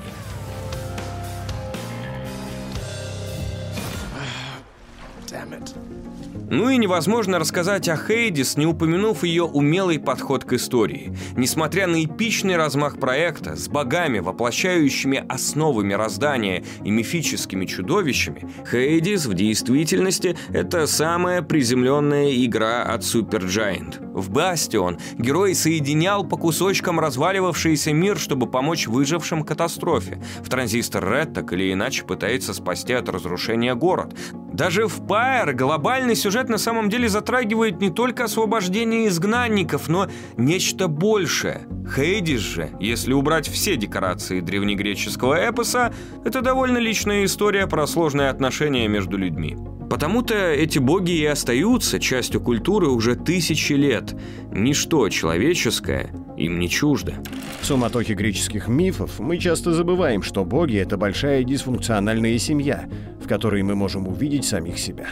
Ну и невозможно рассказать о Хейдис, не упомянув ее умелый подход к истории. Несмотря на эпичный размах проекта с богами, воплощающими основы мироздания и мифическими чудовищами, Хейдис в действительности это самая приземленная игра от Supergiant. В Бастион герой соединял по кусочкам разваливавшийся мир, чтобы помочь выжившим катастрофе. В Транзистор Ред так или иначе пытается спасти от разрушения город. Даже в Пайер глобальный сюжет на самом деле затрагивает не только освобождение изгнанников, но нечто большее. Хейдис же, если убрать все декорации древнегреческого эпоса, это довольно личная история про сложные отношения между людьми. Потому-то эти боги и остаются частью культуры уже тысячи лет. Ничто человеческое им не чуждо. В суматохе греческих мифов мы часто забываем, что боги — это большая дисфункциональная семья, в которой мы можем увидеть самих себя.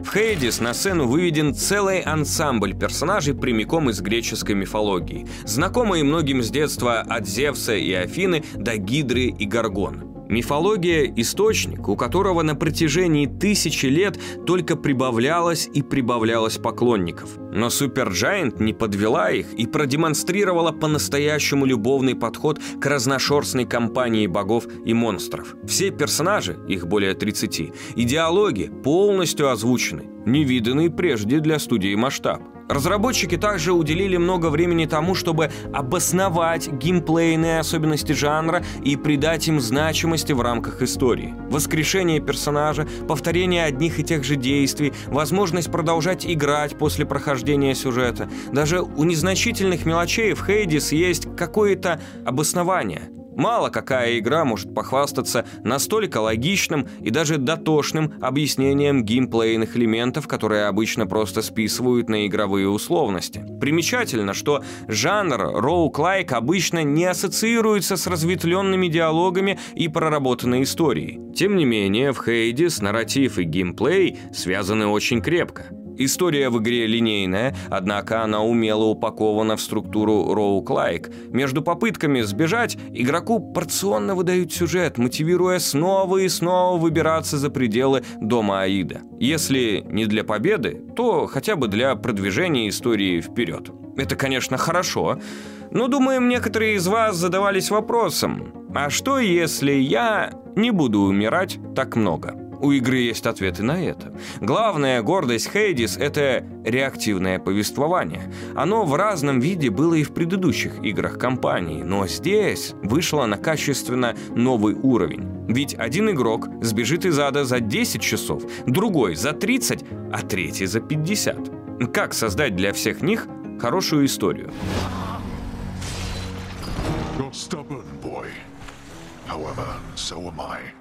В Хейдис на сцену выведен целый ансамбль персонажей прямиком из греческой мифологии, знакомые многим с детства от Зевса и Афины до Гидры и Гаргона. Мифология – источник, у которого на протяжении тысячи лет только прибавлялось и прибавлялось поклонников. Но Суперджайант не подвела их и продемонстрировала по-настоящему любовный подход к разношерстной компании богов и монстров. Все персонажи, их более 30, и диалоги полностью озвучены, невиданный прежде для студии масштаб. Разработчики также уделили много времени тому, чтобы обосновать геймплейные особенности жанра и придать им значимости в рамках истории. Воскрешение персонажа, повторение одних и тех же действий, возможность продолжать играть после прохождения сюжета. Даже у незначительных мелочей в Хейдис есть какое-то обоснование. Мало какая игра может похвастаться настолько логичным и даже дотошным объяснением геймплейных элементов, которые обычно просто списывают на игровые условности. Примечательно, что жанр роук-лайк обычно не ассоциируется с разветвленными диалогами и проработанной историей. Тем не менее, в Хейдис нарратив и геймплей связаны очень крепко. История в игре линейная, однако она умело упакована в структуру роук-лайк. Между попытками сбежать игроку порционно выдают сюжет, мотивируя снова и снова выбираться за пределы дома Аида. Если не для победы, то хотя бы для продвижения истории вперед. Это, конечно, хорошо, но, думаем, некоторые из вас задавались вопросом, а что если я не буду умирать так много? У игры есть ответы на это. Главная гордость Хейдис — это реактивное повествование. Оно в разном виде было и в предыдущих играх компании, но здесь вышло на качественно новый уровень. Ведь один игрок сбежит из ада за 10 часов, другой за 30, а третий за 50. Как создать для всех них хорошую историю? You're stubborn, boy. However, so am I.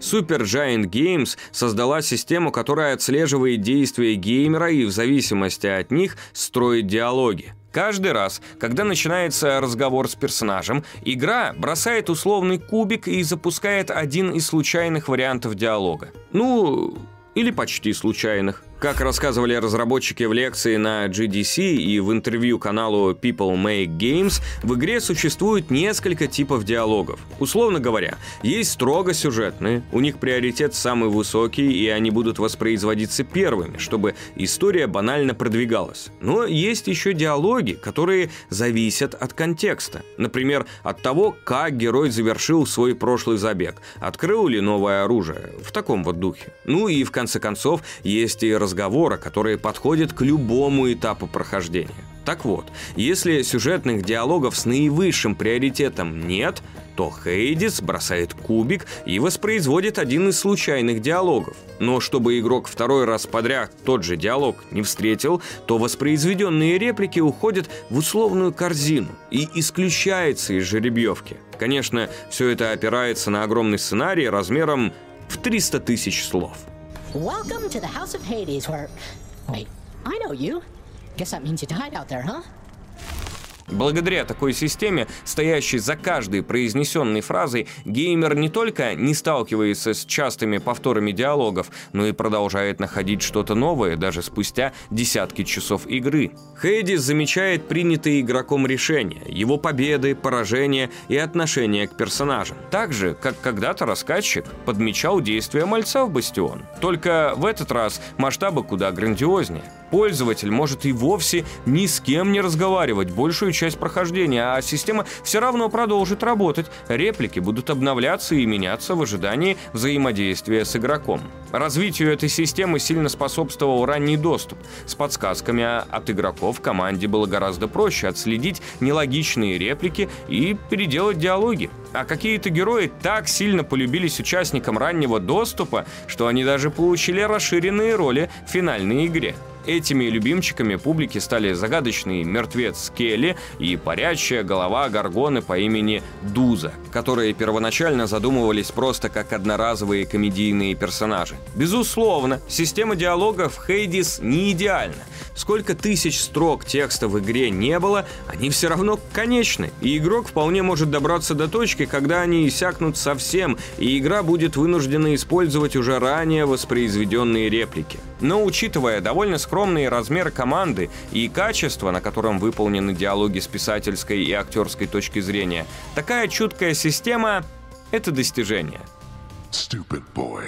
Super Games создала систему, которая отслеживает действия геймера и в зависимости от них строит диалоги. Каждый раз, когда начинается разговор с персонажем, игра бросает условный кубик и запускает один из случайных вариантов диалога. Ну, или почти случайных. Как рассказывали разработчики в лекции на GDC и в интервью каналу People Make Games, в игре существует несколько типов диалогов. Условно говоря, есть строго сюжетные, у них приоритет самый высокий, и они будут воспроизводиться первыми, чтобы история банально продвигалась. Но есть еще диалоги, которые зависят от контекста. Например, от того, как герой завершил свой прошлый забег, открыл ли новое оружие, в таком вот духе. Ну и в конце концов, есть и разговора, которые подходят к любому этапу прохождения. Так вот, если сюжетных диалогов с наивысшим приоритетом нет, то Хейдис бросает кубик и воспроизводит один из случайных диалогов. Но чтобы игрок второй раз подряд тот же диалог не встретил, то воспроизведенные реплики уходят в условную корзину и исключается из жеребьевки. Конечно, все это опирается на огромный сценарий размером в 300 тысяч слов. Welcome to the House of Hades, where. Wait, I know you. Guess that means you died out there, huh? Благодаря такой системе, стоящей за каждой произнесенной фразой, геймер не только не сталкивается с частыми повторами диалогов, но и продолжает находить что-то новое даже спустя десятки часов игры. Хейдис замечает принятые игроком решения, его победы, поражения и отношения к персонажам. Так же, как когда-то рассказчик подмечал действия мальца в Бастион. Только в этот раз масштабы куда грандиознее. Пользователь может и вовсе ни с кем не разговаривать большую часть прохождения, а система все равно продолжит работать. Реплики будут обновляться и меняться в ожидании взаимодействия с игроком. Развитию этой системы сильно способствовал ранний доступ. С подсказками от игроков команде было гораздо проще отследить нелогичные реплики и переделать диалоги. А какие-то герои так сильно полюбились участникам раннего доступа, что они даже получили расширенные роли в финальной игре. Этими любимчиками публики стали загадочный мертвец Келли и парящая голова Гаргоны по имени Дуза, которые первоначально задумывались просто как одноразовые комедийные персонажи. Безусловно, система диалогов Хейдис не идеальна. Сколько тысяч строк текста в игре не было, они все равно конечны, и игрок вполне может добраться до точки, когда они иссякнут совсем, и игра будет вынуждена использовать уже ранее воспроизведенные реплики. Но учитывая довольно скромные размеры команды и качество, на котором выполнены диалоги с писательской и актерской точки зрения, такая чуткая система — это достижение. Stupid boy.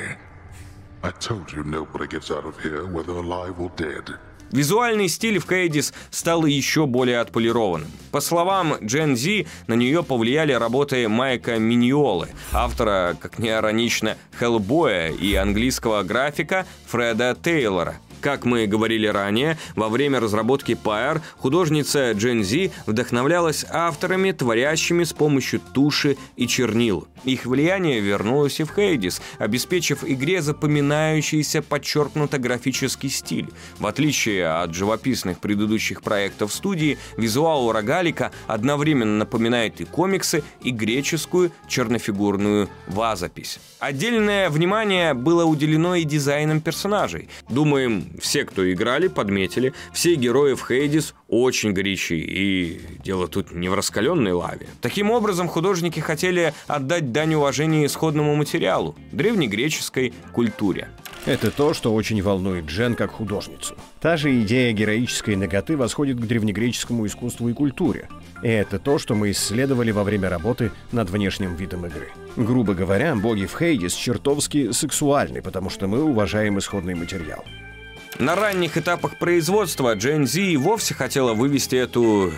I told you nobody gets out of here, whether alive or dead. Визуальный стиль в Кейдис стал еще более отполированным. По словам Джен Зи, на нее повлияли работы Майка Миньолы, автора, как ни иронично, Хеллбоя и английского графика Фреда Тейлора. Как мы говорили ранее, во время разработки Pyre художница Джен Зи вдохновлялась авторами, творящими с помощью туши и чернил. Их влияние вернулось и в Хейдис, обеспечив игре запоминающийся подчеркнуто графический стиль. В отличие от живописных предыдущих проектов студии, визуал у Рогалика одновременно напоминает и комиксы, и греческую чернофигурную вазопись. Отдельное внимание было уделено и дизайнам персонажей. Думаем, все, кто играли, подметили, все герои в Хейдис очень горячие, и дело тут не в раскаленной лаве. Таким образом, художники хотели отдать дань уважения исходному материалу – древнегреческой культуре. Это то, что очень волнует Джен как художницу. Та же идея героической ноготы восходит к древнегреческому искусству и культуре. И это то, что мы исследовали во время работы над внешним видом игры. Грубо говоря, боги в Хейдис чертовски сексуальны, потому что мы уважаем исходный материал. На ранних этапах производства Джен Зи вовсе хотела вывести эту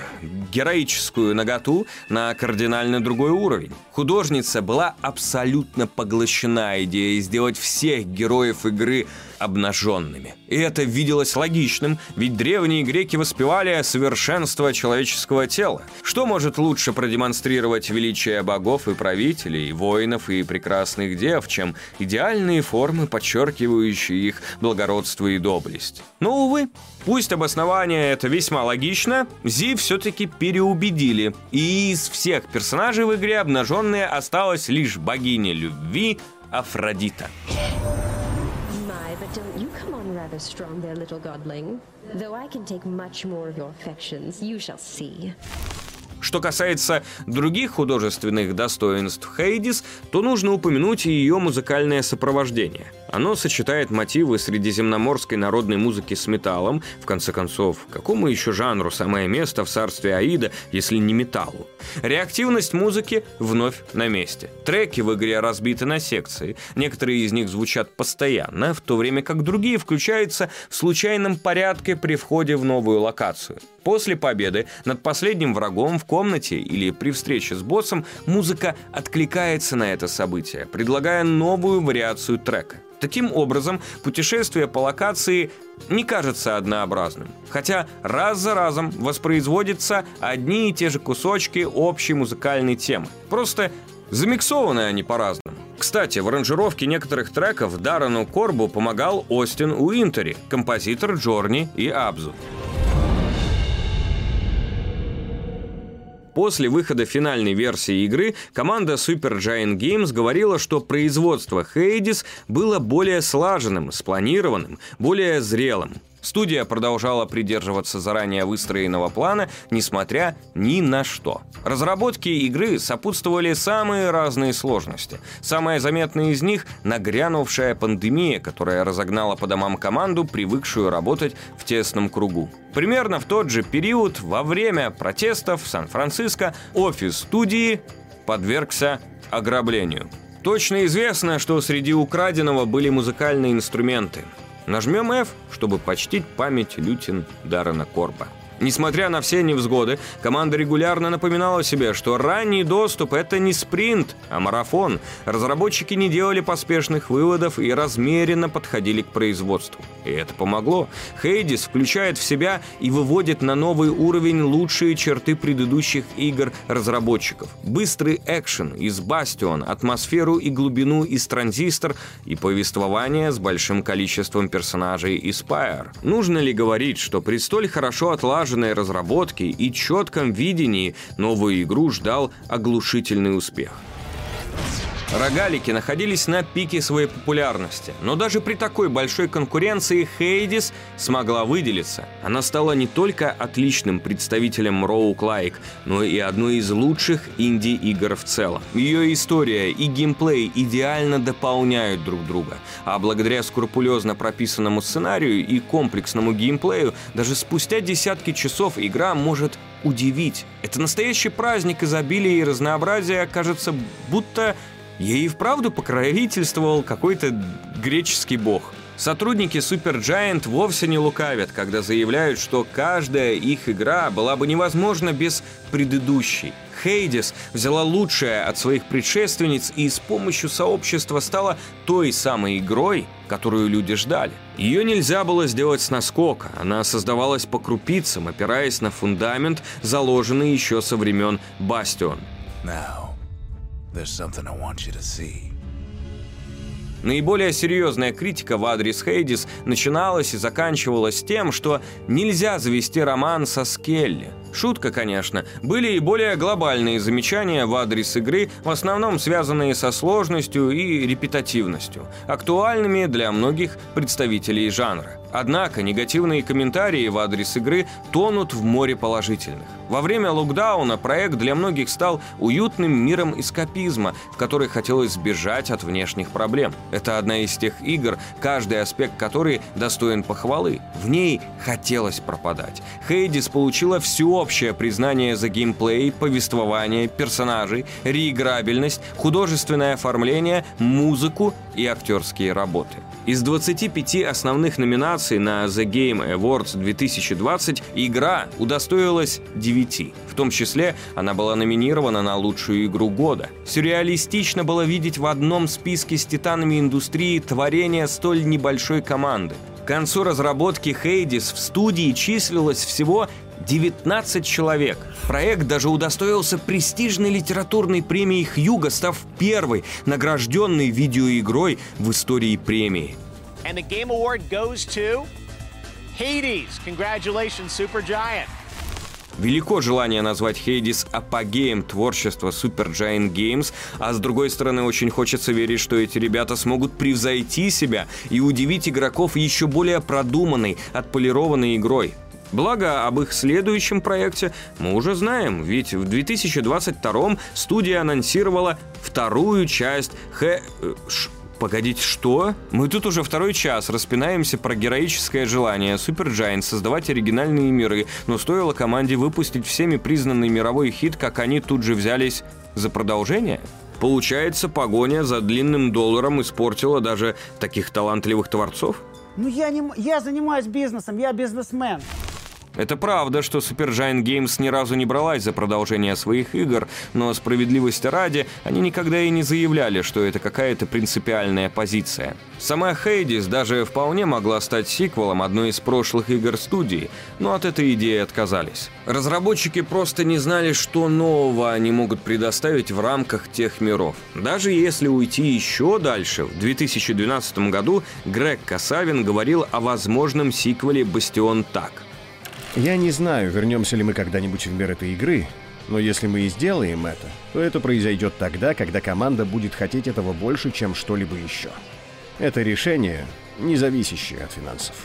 героическую наготу на кардинально другой уровень. Художница была абсолютно поглощена идеей сделать всех героев игры обнаженными. И это виделось логичным, ведь древние греки воспевали совершенство человеческого тела. Что может лучше продемонстрировать величие богов и правителей, воинов и прекрасных дев, чем идеальные формы, подчеркивающие их благородство и доблесть? Но, увы, пусть обоснование это весьма логично, Зи все-таки переубедили. И из всех персонажей в игре обнаженная осталась лишь богиня любви Афродита. Rather strong there, little godling. Though I can take much more of your affections, you shall see. Что касается других художественных достоинств Хейдис, то нужно упомянуть ее музыкальное сопровождение. Оно сочетает мотивы средиземноморской народной музыки с металлом. В конце концов, какому еще жанру самое место в царстве Аида, если не металлу? Реактивность музыки вновь на месте. Треки в игре разбиты на секции. Некоторые из них звучат постоянно, в то время как другие включаются в случайном порядке при входе в новую локацию. После победы над последним врагом в комнате или при встрече с боссом музыка откликается на это событие, предлагая новую вариацию трека. Таким образом, путешествие по локации не кажется однообразным, хотя раз за разом воспроизводятся одни и те же кусочки общей музыкальной темы. Просто замиксованы они по-разному. Кстати, в аранжировке некоторых треков Даррену Корбу помогал Остин Уинтери, композитор Джорни и Абзу. После выхода финальной версии игры команда Super Giant Games говорила, что производство Hades было более слаженным, спланированным, более зрелым. Студия продолжала придерживаться заранее выстроенного плана, несмотря ни на что. Разработке игры сопутствовали самые разные сложности. Самая заметная из них – нагрянувшая пандемия, которая разогнала по домам команду, привыкшую работать в тесном кругу. Примерно в тот же период, во время протестов в Сан-Франциско, офис студии подвергся ограблению. Точно известно, что среди украденного были музыкальные инструменты. Нажмем F, чтобы почтить память Лютин Даррена Корпа. Несмотря на все невзгоды, команда регулярно напоминала себе, что ранний доступ – это не спринт, а марафон. Разработчики не делали поспешных выводов и размеренно подходили к производству. И это помогло. Хейдис включает в себя и выводит на новый уровень лучшие черты предыдущих игр разработчиков. Быстрый экшен из Бастион, атмосферу и глубину из Транзистор и повествование с большим количеством персонажей из Spire. Нужно ли говорить, что при столь хорошо отлаженном слаженной разработке и четком видении новую игру ждал оглушительный успех. Рогалики находились на пике своей популярности, но даже при такой большой конкуренции Хейдис смогла выделиться. Она стала не только отличным представителем роук-лайк, но и одной из лучших инди-игр в целом. Ее история и геймплей идеально дополняют друг друга, а благодаря скрупулезно прописанному сценарию и комплексному геймплею, даже спустя десятки часов игра может удивить. Это настоящий праздник изобилия и разнообразия, кажется, будто Ей и вправду покровительствовал какой-то греческий бог. Сотрудники Supergiant вовсе не лукавят, когда заявляют, что каждая их игра была бы невозможна без предыдущей. Хейдис взяла лучшее от своих предшественниц и с помощью сообщества стала той самой игрой, которую люди ждали. Ее нельзя было сделать с наскока, она создавалась по крупицам, опираясь на фундамент, заложенный еще со времен Бастион. Now, Наиболее серьезная критика в адрес Хейдис начиналась и заканчивалась тем, что нельзя завести роман со Скелли. Шутка, конечно. Были и более глобальные замечания в адрес игры, в основном связанные со сложностью и репетативностью, актуальными для многих представителей жанра. Однако негативные комментарии в адрес игры тонут в море положительных. Во время локдауна проект для многих стал уютным миром эскапизма, в который хотелось сбежать от внешних проблем. Это одна из тех игр, каждый аспект которой достоин похвалы. В ней хотелось пропадать. Хейдис получила всеобщее признание за геймплей, повествование, персонажей, реиграбельность, художественное оформление, музыку и актерские работы. Из 25 основных номинаций на The Game Awards 2020 игра удостоилась 9. В том числе она была номинирована на лучшую игру года. Сюрреалистично было видеть в одном списке с титанами индустрии творение столь небольшой команды. К концу разработки Хейдис в студии числилось всего 19 человек. Проект даже удостоился престижной литературной премии Хьюга, став первой награжденной видеоигрой в истории премии. And the Game Award goes to Hades. Congratulations, Supergiant. Велико желание назвать Хейдис апогеем творчества Supergiant Games, а с другой стороны очень хочется верить, что эти ребята смогут превзойти себя и удивить игроков еще более продуманной, отполированной игрой. Благо, об их следующем проекте мы уже знаем, ведь в 2022 студия анонсировала вторую часть Х... Э, ш... Погодите, что? Мы тут уже второй час распинаемся про героическое желание Supergiant создавать оригинальные миры, но стоило команде выпустить всеми признанный мировой хит, как они тут же взялись за продолжение? Получается, погоня за длинным долларом испортила даже таких талантливых творцов? Ну я не... Я занимаюсь бизнесом, я бизнесмен. Это правда, что Supergiant Games ни разу не бралась за продолжение своих игр, но справедливости ради, они никогда и не заявляли, что это какая-то принципиальная позиция. Сама Хейдис даже вполне могла стать сиквелом одной из прошлых игр студии, но от этой идеи отказались. Разработчики просто не знали, что нового они могут предоставить в рамках тех миров. Даже если уйти еще дальше, в 2012 году Грег Касавин говорил о возможном сиквеле «Бастион так». Я не знаю, вернемся ли мы когда-нибудь в мир этой игры, но если мы и сделаем это, то это произойдет тогда, когда команда будет хотеть этого больше, чем что-либо еще. Это решение, не зависящее от финансов.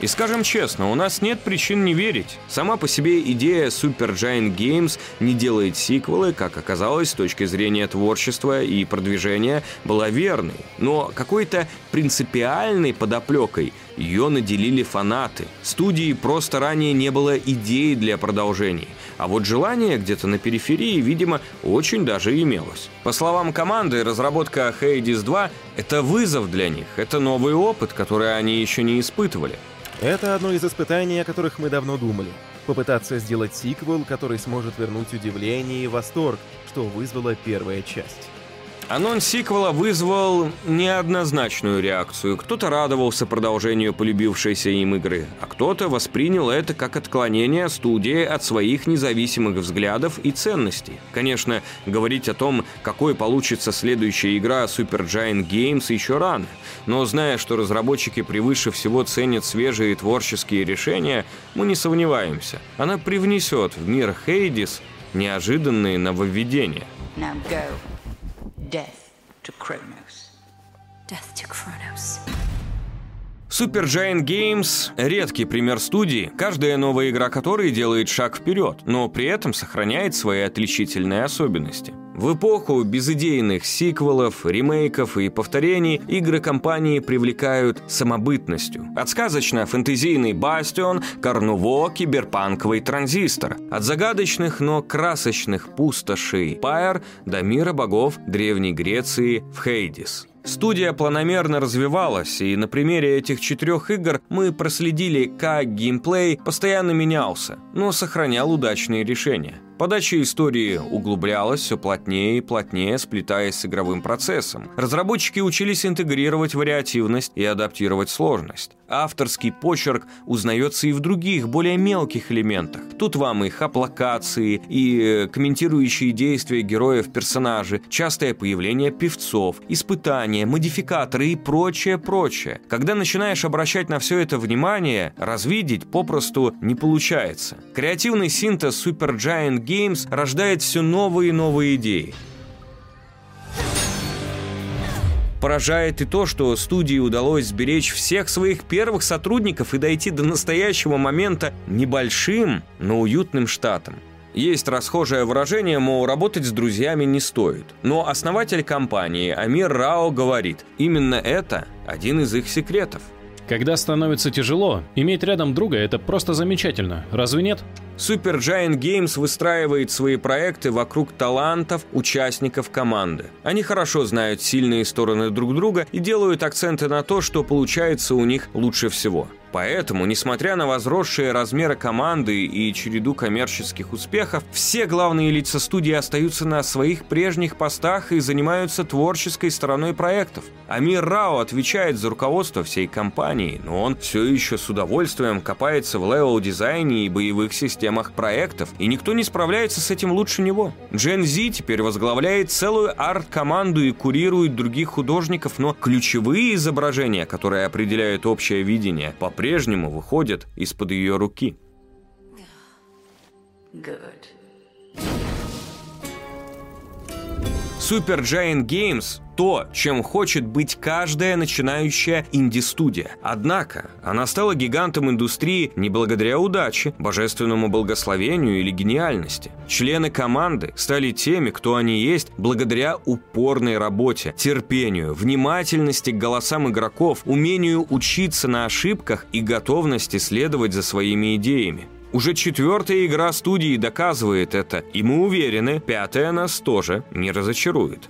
И скажем честно, у нас нет причин не верить. Сама по себе идея Supergiant Games не делает сиквелы, как оказалось, с точки зрения творчества и продвижения, была верной. Но какой-то принципиальной подоплекой ее наделили фанаты. Студии просто ранее не было идеи для продолжений. А вот желание где-то на периферии, видимо, очень даже имелось. По словам команды, разработка Hades 2 — это вызов для них, это новый опыт, который они еще не испытывали. Это одно из испытаний, о которых мы давно думали. Попытаться сделать сиквел, который сможет вернуть удивление и восторг, что вызвала первая часть. Анонс сиквела вызвал неоднозначную реакцию. Кто-то радовался продолжению полюбившейся им игры, а кто-то воспринял это как отклонение студии от своих независимых взглядов и ценностей. Конечно, говорить о том, какой получится следующая игра Supergiant Games еще рано, но зная, что разработчики превыше всего ценят свежие творческие решения, мы не сомневаемся. Она привнесет в мир Хейдис неожиданные нововведения. Now go. Death to Kronos. Death to Kronos. Supergiant Games — редкий пример студии, каждая новая игра которой делает шаг вперед, но при этом сохраняет свои отличительные особенности. В эпоху безыдейных сиквелов, ремейков и повторений игры компании привлекают самобытностью. От сказочно-фэнтезийный Бастион, Карнуво, киберпанковый Транзистор. От загадочных, но красочных пустошей Пайр до мира богов Древней Греции в Хейдис. Студия планомерно развивалась, и на примере этих четырех игр мы проследили, как геймплей постоянно менялся, но сохранял удачные решения. Подача истории углублялась все плотнее и плотнее, сплетаясь с игровым процессом. Разработчики учились интегрировать вариативность и адаптировать сложность. Авторский почерк узнается и в других, более мелких элементах. Тут вам и хаплокации, и э, комментирующие действия героев-персонажи, частое появление певцов, испытания, модификаторы и прочее-прочее. Когда начинаешь обращать на все это внимание, развидеть попросту не получается. Креативный синтез Supergiant Games рождает все новые и новые идеи. Поражает и то, что студии удалось сберечь всех своих первых сотрудников и дойти до настоящего момента небольшим, но уютным штатом. Есть расхожее выражение, мол, работать с друзьями не стоит. Но основатель компании Амир Рао говорит, именно это один из их секретов. Когда становится тяжело, иметь рядом друга – это просто замечательно, разве нет? Supergiant Games выстраивает свои проекты вокруг талантов участников команды. Они хорошо знают сильные стороны друг друга и делают акценты на то, что получается у них лучше всего. Поэтому, несмотря на возросшие размеры команды и череду коммерческих успехов, все главные лица студии остаются на своих прежних постах и занимаются творческой стороной проектов. Амир Рао отвечает за руководство всей компании, но он все еще с удовольствием копается в левел-дизайне и боевых системах проектов, и никто не справляется с этим лучше него. Джен Зи теперь возглавляет целую арт-команду и курирует других художников, но ключевые изображения, которые определяют общее видение, по по-прежнему выходят из-под ее руки. Good. Super Giant Games – то, чем хочет быть каждая начинающая инди-студия. Однако, она стала гигантом индустрии не благодаря удаче, божественному благословению или гениальности. Члены команды стали теми, кто они есть, благодаря упорной работе, терпению, внимательности к голосам игроков, умению учиться на ошибках и готовности следовать за своими идеями. Уже четвертая игра студии доказывает это, и мы уверены, пятая нас тоже не разочарует.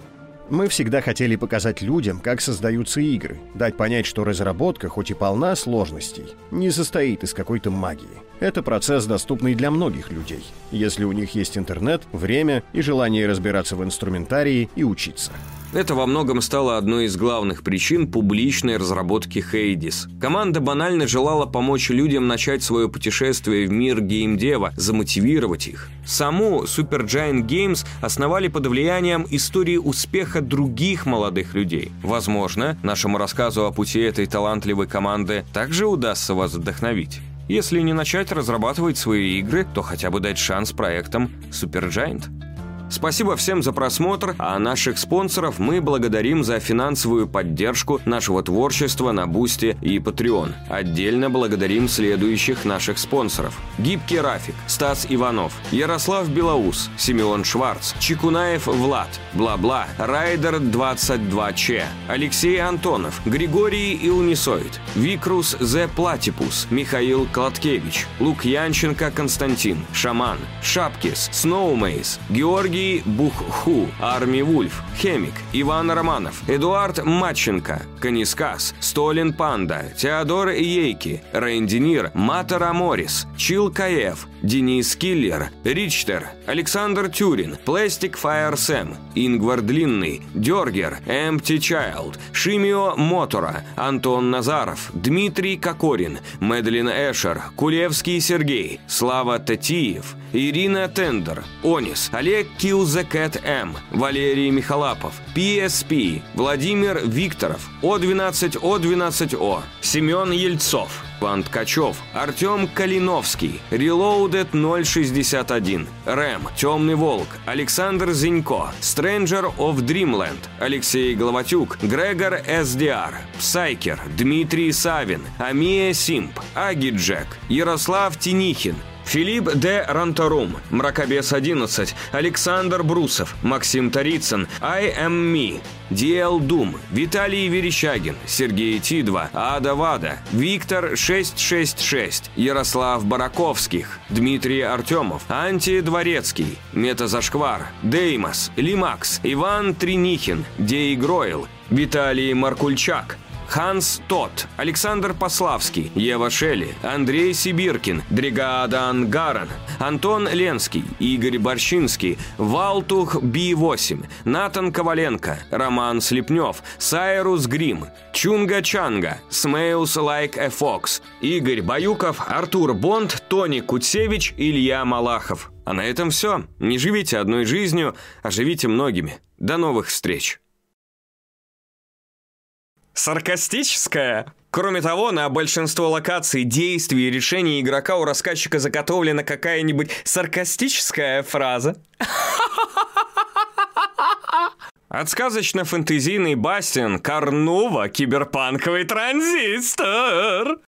Мы всегда хотели показать людям, как создаются игры, дать понять, что разработка, хоть и полна сложностей, не состоит из какой-то магии. Это процесс, доступный для многих людей, если у них есть интернет, время и желание разбираться в инструментарии и учиться. Это во многом стало одной из главных причин публичной разработки Хейдис. Команда банально желала помочь людям начать свое путешествие в мир геймдева, замотивировать их. Саму Supergiant Games основали под влиянием истории успеха других молодых людей. Возможно, нашему рассказу о пути этой талантливой команды также удастся вас вдохновить. Если не начать разрабатывать свои игры, то хотя бы дать шанс проектам Supergiant. Спасибо всем за просмотр, а наших спонсоров мы благодарим за финансовую поддержку нашего творчества на Бусти и Patreon. Отдельно благодарим следующих наших спонсоров. Гибкий Рафик, Стас Иванов, Ярослав Белоус, Семен Шварц, Чекунаев Влад, Бла-Бла, Райдер 22Ч, Алексей Антонов, Григорий Илнисоид, Викрус Зе Платипус, Михаил Кладкевич, Лукьянченко Константин, Шаман, Шапкис, Сноумейс, Георгий Георгий Бухху, Арми Вульф, Хемик, Иван Романов, Эдуард Матченко, Канискас, Столин Панда, Теодор Ейки, Рейндинир, Матара Морис, Чил Каев, Денис Киллер, Ричтер, Александр Тюрин, Пластик Фаер Сэм, Ингвар Длинный, Дергер, Эмпти Чайлд, Шимио Мотора, Антон Назаров, Дмитрий Кокорин, Медлин Эшер, Кулевский Сергей, Слава Татиев, Ирина Тендер, Онис, Олег М, Валерий Михалапов, PSP, Владимир Викторов, О12О12О, Семен Ельцов, Иван Ткачев, Артем Калиновский, Reloaded 061, Рэм, Темный Волк, Александр Зинько, Stranger of Dreamland, Алексей Главатюк, Грегор СДР, Псайкер, Дмитрий Савин, Амия Симп, Аги Джек, Ярослав Тинихин, Филипп Д. Ранторум, Мракобес 11, Александр Брусов, Максим Тарицын, I Am Me, DL Doom, Виталий Верещагин, Сергей Тидва, Ада Вада, Виктор 666, Ярослав Бараковских, Дмитрий Артемов, Анти Дворецкий, Метазашквар, Деймос, Лимакс, Иван Тринихин, Дей Гройл, Виталий Маркульчак, Ханс Тот, Александр Пославский, Ева Шелли, Андрей Сибиркин, Дригада Ангаран, Антон Ленский, Игорь Борщинский, Валтух Би-8, Натан Коваленко, Роман Слепнев, Сайрус Грим, Чунга Чанга, Смейлс Лайк a Fox, Игорь Баюков, Артур Бонд, Тони Куцевич, Илья Малахов. А на этом все. Не живите одной жизнью, а живите многими. До новых встреч. Саркастическая? Кроме того, на большинство локаций, действий и решений игрока у рассказчика заготовлена какая-нибудь саркастическая фраза. От сказочно-фэнтезийный Бастиан Карнува киберпанковый транзистор.